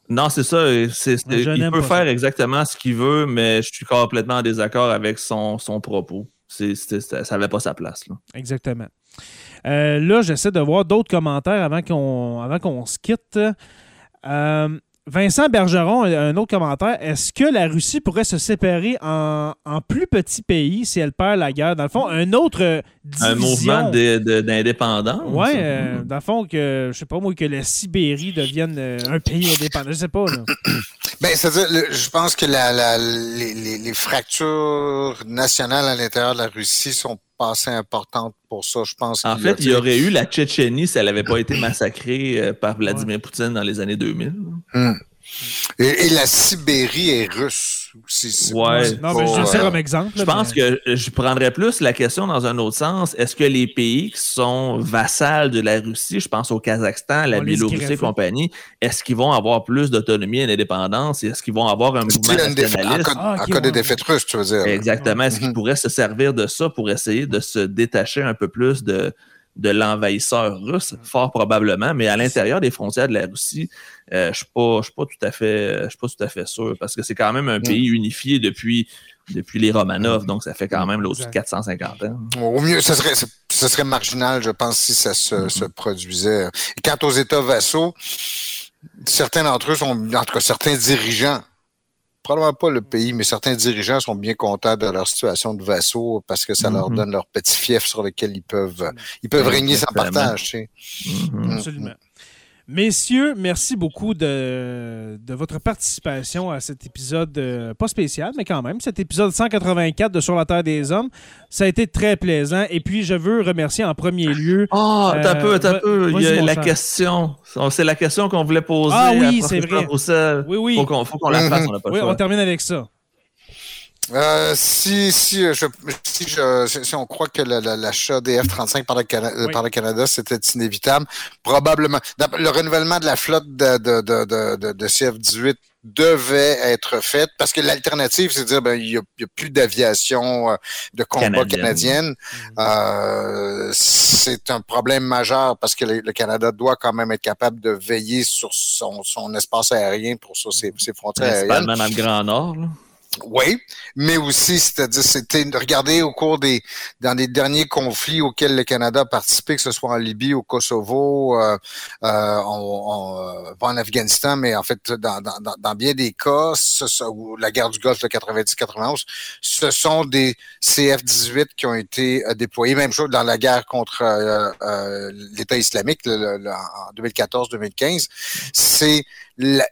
Non, c'est ça. il peut faire exactement ce qu'il veut, mais je suis complètement en désaccord avec son, son propos. ça n'avait pas sa place. Là. Exactement. Euh, là, j'essaie de voir d'autres commentaires avant qu'on, avant qu'on se quitte. Euh, Vincent Bergeron, un autre commentaire. Est-ce que la Russie pourrait se séparer en, plus petits pays si elle perd la guerre? Dans le fond, un autre division. Un mouvement d'indépendance? Oui, euh, dans le fond, que, je sais pas moi, que la Sibérie devienne euh, un pays indépendant. Je sais pas. [coughs] Ben, c'est-à-dire, je pense que la, les, fractures nationales à l'intérieur de la Russie sont assez importantes pour ça. Je pense. En fait, il y aurait eu la Tchétchénie si elle n'avait pas été massacrée euh, par Vladimir Poutine dans les années 2000. Et, la Sibérie est russe aussi. Ouais. Non, mais je sais comme exemple. Je pense que je prendrais plus la question dans un autre sens. Est-ce que les pays qui sont vassals de la Russie, je pense au Kazakhstan, la Biélorussie et compagnie, est-ce qu'ils vont avoir plus d'autonomie et d'indépendance? Est-ce qu'ils vont avoir un mouvement nationaliste? En, cas, ah, de défaite russe, tu veux dire? Exactement. Est-ce qu'ils mhm. pourraient se servir de ça pour essayer de se détacher un peu plus de, de l'envahisseur russe, fort probablement, mais à l'intérieur des frontières de la Russie, euh, je ne suis pas, tout à fait, pas tout à fait sûr, parce que c'est quand même un mm. pays unifié depuis, depuis les Romanov, donc ça fait quand même au-dessus de 450 ans. Au mieux, ce serait, serait marginal, je pense, si ça se, mm-hmm. produisait. quant aux États vassaux, certains d'entre eux sont, en tout cas certains dirigeants probablement pas le pays, mais certains dirigeants sont bien contents de leur situation de vassaux parce que ça leur mhm. donne leur petit fief sur lequel ils peuvent, ils peuvent régner sans partage. Tu sais. Mhm. Absolument. Messieurs, merci beaucoup de, votre participation à cet épisode, euh, pas spécial, mais quand même, cet épisode 184 de Sur la Terre des Hommes. Ça a été très plaisant. Et puis, je veux remercier en premier lieu. Ah, oh, t'as peu, t'as peu. Il y a la question. C'est la question qu'on voulait poser. Ah oui, c'est vrai. Oui, oui. Faut qu'on la fasse, on n'a pas Oui, on termine avec ça. Euh, si, si, euh, je, si, je, si, on croit que l'achat des F-35 par, le euh, par le Canada, c'était inévitable, probablement. Le renouvellement de la flotte de, de, de, de, CF-18 devait être fait parce que l'alternative, c'est de dire ben il y a, plus d'aviation de combat canadienne. Mm-hmm. c'est un problème majeur parce que le, Canada doit quand même être capable de veiller sur son, son espace aérien pour sur ses, ses frontières aériennes. dans le Grand Nord. Là. Oui, mais aussi, c'est-à-dire, c'était regarder au cours des dans les derniers conflits auxquels le Canada a participé, que ce soit en Libye, au Kosovo, euh, euh, euh pas en Afghanistan, mais en fait dans, dans, dans bien des cas, ce, la guerre du Golfe de 90-91, ce sont des CF-18 qui ont été euh, déployés. Même chose dans la guerre contre l'État islamique en 2014-2015. C'est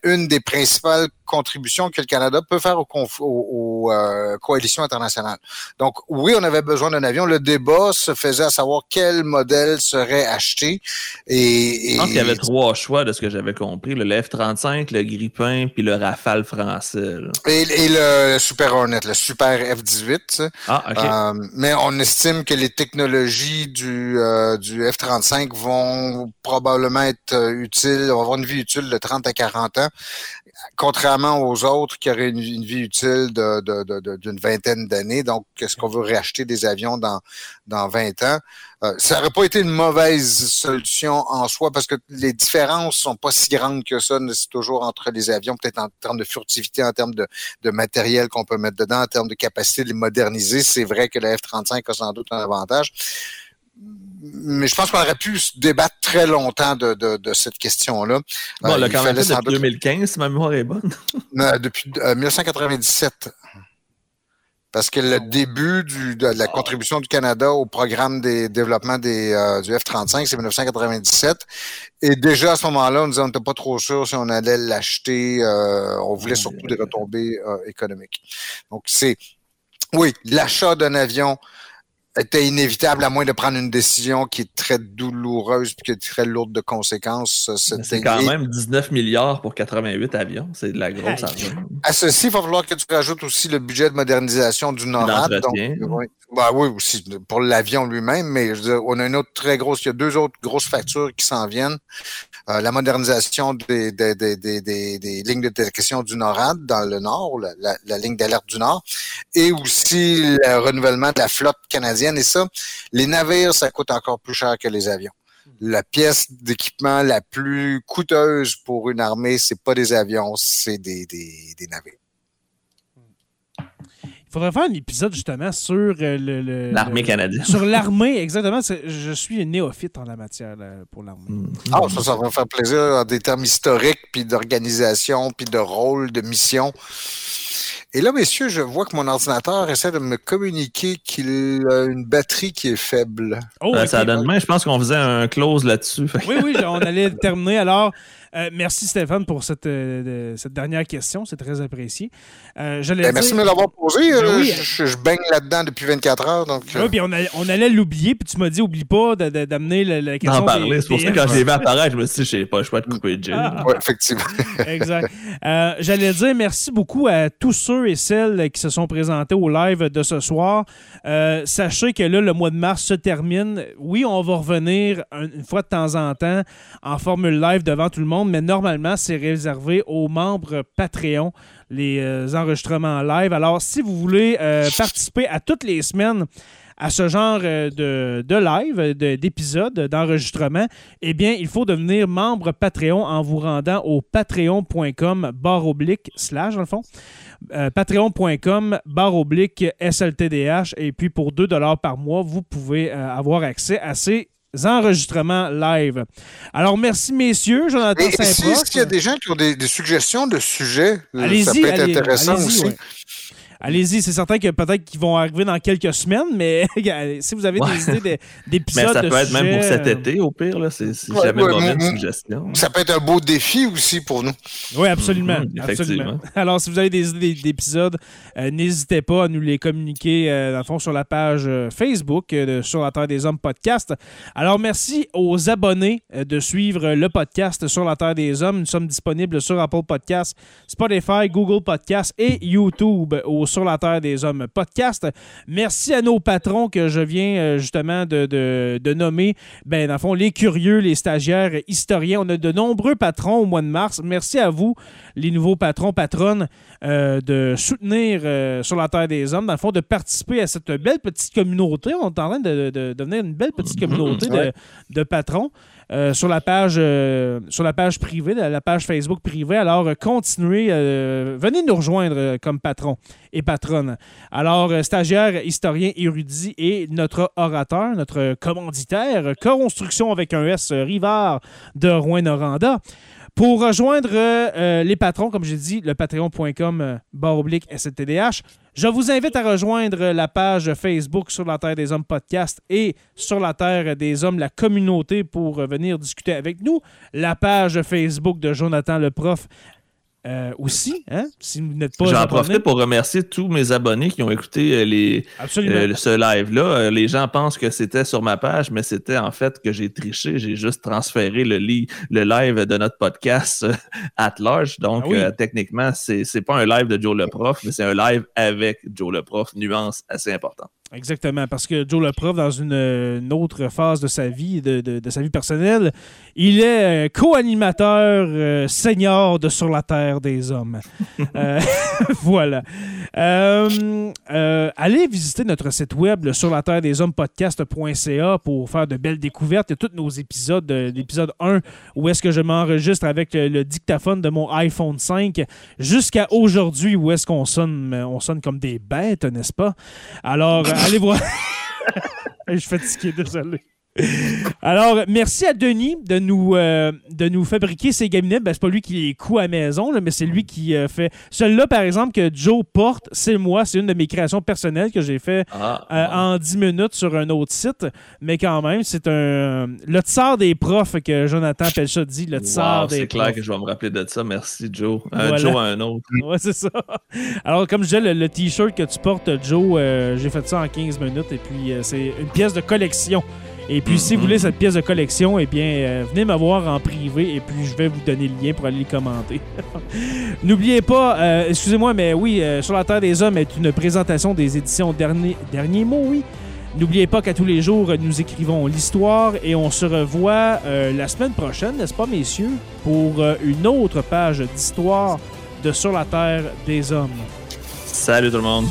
une des principales contributions que le Canada peut faire aux, aux, euh, coalitions internationales. Donc, oui, on avait besoin d'un avion. Le débat se faisait à savoir quel modèle serait acheté. Et, Je pense qu'il y avait trois choix de ce que j'avais compris. Le F-35, le Grippin, puis le Rafale français. Et, le Super Hornet, le Super F-18. Ah, OK. Euh, mais on estime que les technologies du, euh, du F-35 vont probablement être utiles, vont avoir une vie utile de 30 à 40 ans, contrairement aux autres qui auraient une, vie utile d'une vingtaine d'années. Donc, est-ce qu'on veut racheter des avions dans, dans 20 ans? Euh, ça n'aurait pas été une mauvaise solution en soi parce que les différences sont pas si grandes que ça. C'est toujours entre les avions, peut-être en termes de furtivité, en termes de, de matériel qu'on peut mettre dedans, en termes de capacité de les moderniser. C'est vrai que la F-35 a sans doute un avantage mais je pense qu'on aurait pu débattre très longtemps de, de, cette question-là. Bon, euh, quand même depuis 2015, si ma mémoire est bonne. [laughs] depuis 1997. Euh, Parce que le ah début du, de la ah contribution du Canada au programme des développement des, euh, du F-35, c'est 1997. Et déjà à ce moment-là, on disait on n'était pas trop sûr si on allait l'acheter. on voulait surtout des retombées économiques. Donc c'est oui, l'achat d'un avion était inévitable à moins de prendre une décision qui est très douloureuse et qui est très lourde de conséquences. C'est quand même 19 milliards pour 88 avions. C'est de la grosse argent. À ceci, il va falloir que tu rajoutes aussi le budget de modernisation du NORAD. Donc, oui. Bah oui, aussi pour l'avion lui-même, mais je on a une autre très grosse, il y a deux autres grosses factures qui s'en viennent. Euh, la modernisation des, des, des, lignes de détection du NORAD dans le nord, la, la ligne d'alerte du nord, et aussi le renouvellement de la flotte canadienne et ça, les navires, ça coûte encore plus cher que les avions. La pièce d'équipement la plus coûteuse pour une armée, c'est pas des avions, c'est des, navires. Il faudrait faire un épisode justement sur euh, l'armée canadienne. Sur l'armée, exactement. Je suis néophyte en la matière pour l'armée. Hmm. Ah, ça, ça va faire plaisir en des termes historiques, puis d'organisation, puis de rôle, de mission. Et là, messieurs, je vois que mon ordinateur essaie de me communiquer qu'il a une batterie qui est faible. Oh, ça donne main. Je pense qu'on faisait un close là-dessus. Oui, oui, on allait terminer. Alors, euh, merci Stéphane pour cette, euh, cette dernière question, c'est très apprécié. Euh, ben, merci de me l'avoir posé. Ben je, baigne là-dedans depuis 24 heures. Donc, oui, puis on, on, allait l'oublier, puis tu m'as dit oublie pas d'amener la, question. D'en parler, c'est pour ça que quand j'ai vu apparaître, je me suis dit, je sais pas, je peux te couper de ah. Oui, effectivement. [laughs] exact. J'allais dire merci beaucoup à tous ceux et celles qui se sont présentés au live de ce soir. sachez que là, le mois de mars se termine. Oui, on va revenir une fois de temps en temps en formule live devant tout le monde mais normalement, c'est réservé aux membres Patreon, les euh, enregistrements live. Alors, si vous voulez euh, participer à toutes les semaines à ce genre euh, de, de live, d'épisodes, d'enregistrement, eh bien, il faut devenir membre Patreon en vous rendant au patreon.com barre oblique slash, dans le fond. patreon.com barre oblique SLTDH et puis pour 2 par mois, vous pouvez avoir accès à ces enregistrements live. Alors, merci, messieurs. Jonathan Est-ce qu'il y a des gens qui ont des, suggestions de sujets? Euh, ça peut être intéressant aussi. Allez-y, c'est certain que peut-être qu'ils vont arriver dans quelques semaines, mais [laughs] si vous avez des idées d'épisodes. Mais ça peut être même pour cet euh, été, au pire, là. C'est jamais ouais, une suggestion. Ça peut être un beau défi aussi pour nous. Oui, absolument. Mhm, absolument. [laughs] Alors, si vous avez des idées d'épisodes, euh, n'hésitez pas à nous les communiquer, euh, dans le fond, sur la page Facebook de Sur la Terre des Hommes podcast. Alors, merci aux abonnés de suivre le podcast Sur la Terre des Hommes. Nous sommes disponibles sur Apple Podcasts, Spotify, Google Podcasts et YouTube au sur la Terre des Hommes podcast. Merci à nos patrons que je viens euh, justement de, nommer. Ben, dans le fond, les curieux, les stagiaires, historiens. On a de nombreux patrons au mois de mars. Merci à vous, les nouveaux patrons, patronnes, euh, de soutenir euh, sur la Terre des Hommes. Dans le fond, de participer à cette belle petite communauté. On est en train de, devenir une belle petite communauté de patrons. Euh, sur, la page, euh, sur la page privée, la, page Facebook privée. Alors, euh, continuez, venez nous rejoindre comme patron. et patronne. Alors, stagiaire, historien, érudit et notre orateur, notre commanditaire, construction avec un S Rivard de Rouen-Noranda. Pour rejoindre les patrons, comme j'ai dit, le patreon.com barre oblique STDH, je vous invite à rejoindre la page Facebook sur la Terre des Hommes podcast et sur la Terre des Hommes, la communauté pour venir discuter avec nous. La page Facebook de Jonathan le prof euh, aussi, hein? si vous n'êtes pas. J'en profite pour remercier tous mes abonnés qui ont écouté euh, les, euh, ce live-là. Les gens pensent que c'était sur ma page, mais c'était en fait que j'ai triché. J'ai juste transféré le, le live de notre podcast at large. Donc, ah techniquement, c'est n'est pas un live de Joe le prof, mais c'est un live avec Joe le prof. Nuance assez importante. Exactement, parce que Joe le prof, dans une, autre phase de sa vie, de, de, sa vie personnelle, il est euh, co-animateur euh, senior de Sur la Terre des Hommes. [laughs] Euh, [laughs] voilà. allez visiter notre site web, le sur la terre des hommes podcast.ca pour faire de belles découvertes. Il y a tous nos épisodes, l'épisode 1, où est-ce que je m'enregistre avec le, dictaphone de mon iPhone 5, jusqu'à aujourd'hui, où est-ce qu'on sonne, on sonne comme des bêtes, n'est-ce pas? Alors, [laughs] allez voir. [laughs] Je suis fatigué, désolé. [laughs] Alors, merci à Denis de nous, euh, de nous fabriquer ces gaminettes. Ben, c'est pas lui qui les coud à la maison, mais c'est lui qui euh, fait. Celui-là, par exemple, que Joe porte, c'est moi. C'est une de mes créations personnelles que j'ai fait ah, euh, en 10 minutes sur un autre site. Mais quand même, c'est un. Le tsar des profs que Jonathan Pelcha dit. Le tsar des profs. C'est clair que je vais me rappeler de ça. Merci, Joe. Joe à un autre. [laughs] Ouais, c'est ça. Alors, comme je disais, le, t-shirt que tu portes, Joe, j'ai fait ça en 15 minutes. Et puis, c'est une pièce de collection. Et puis, si vous voulez cette pièce de collection, eh bien, euh, venez me voir en privé et puis je vais vous donner le lien pour aller le commenter. [laughs] N'oubliez pas, euh, excusez-moi, mais oui, euh, Sur la Terre des Hommes est une présentation des éditions Dernier, Dernier Mot, oui. N'oubliez pas qu'à tous les jours, nous écrivons l'histoire et on se revoit la semaine prochaine, n'est-ce pas, messieurs, pour une autre page d'histoire de Sur la Terre des Hommes. Salut tout le monde.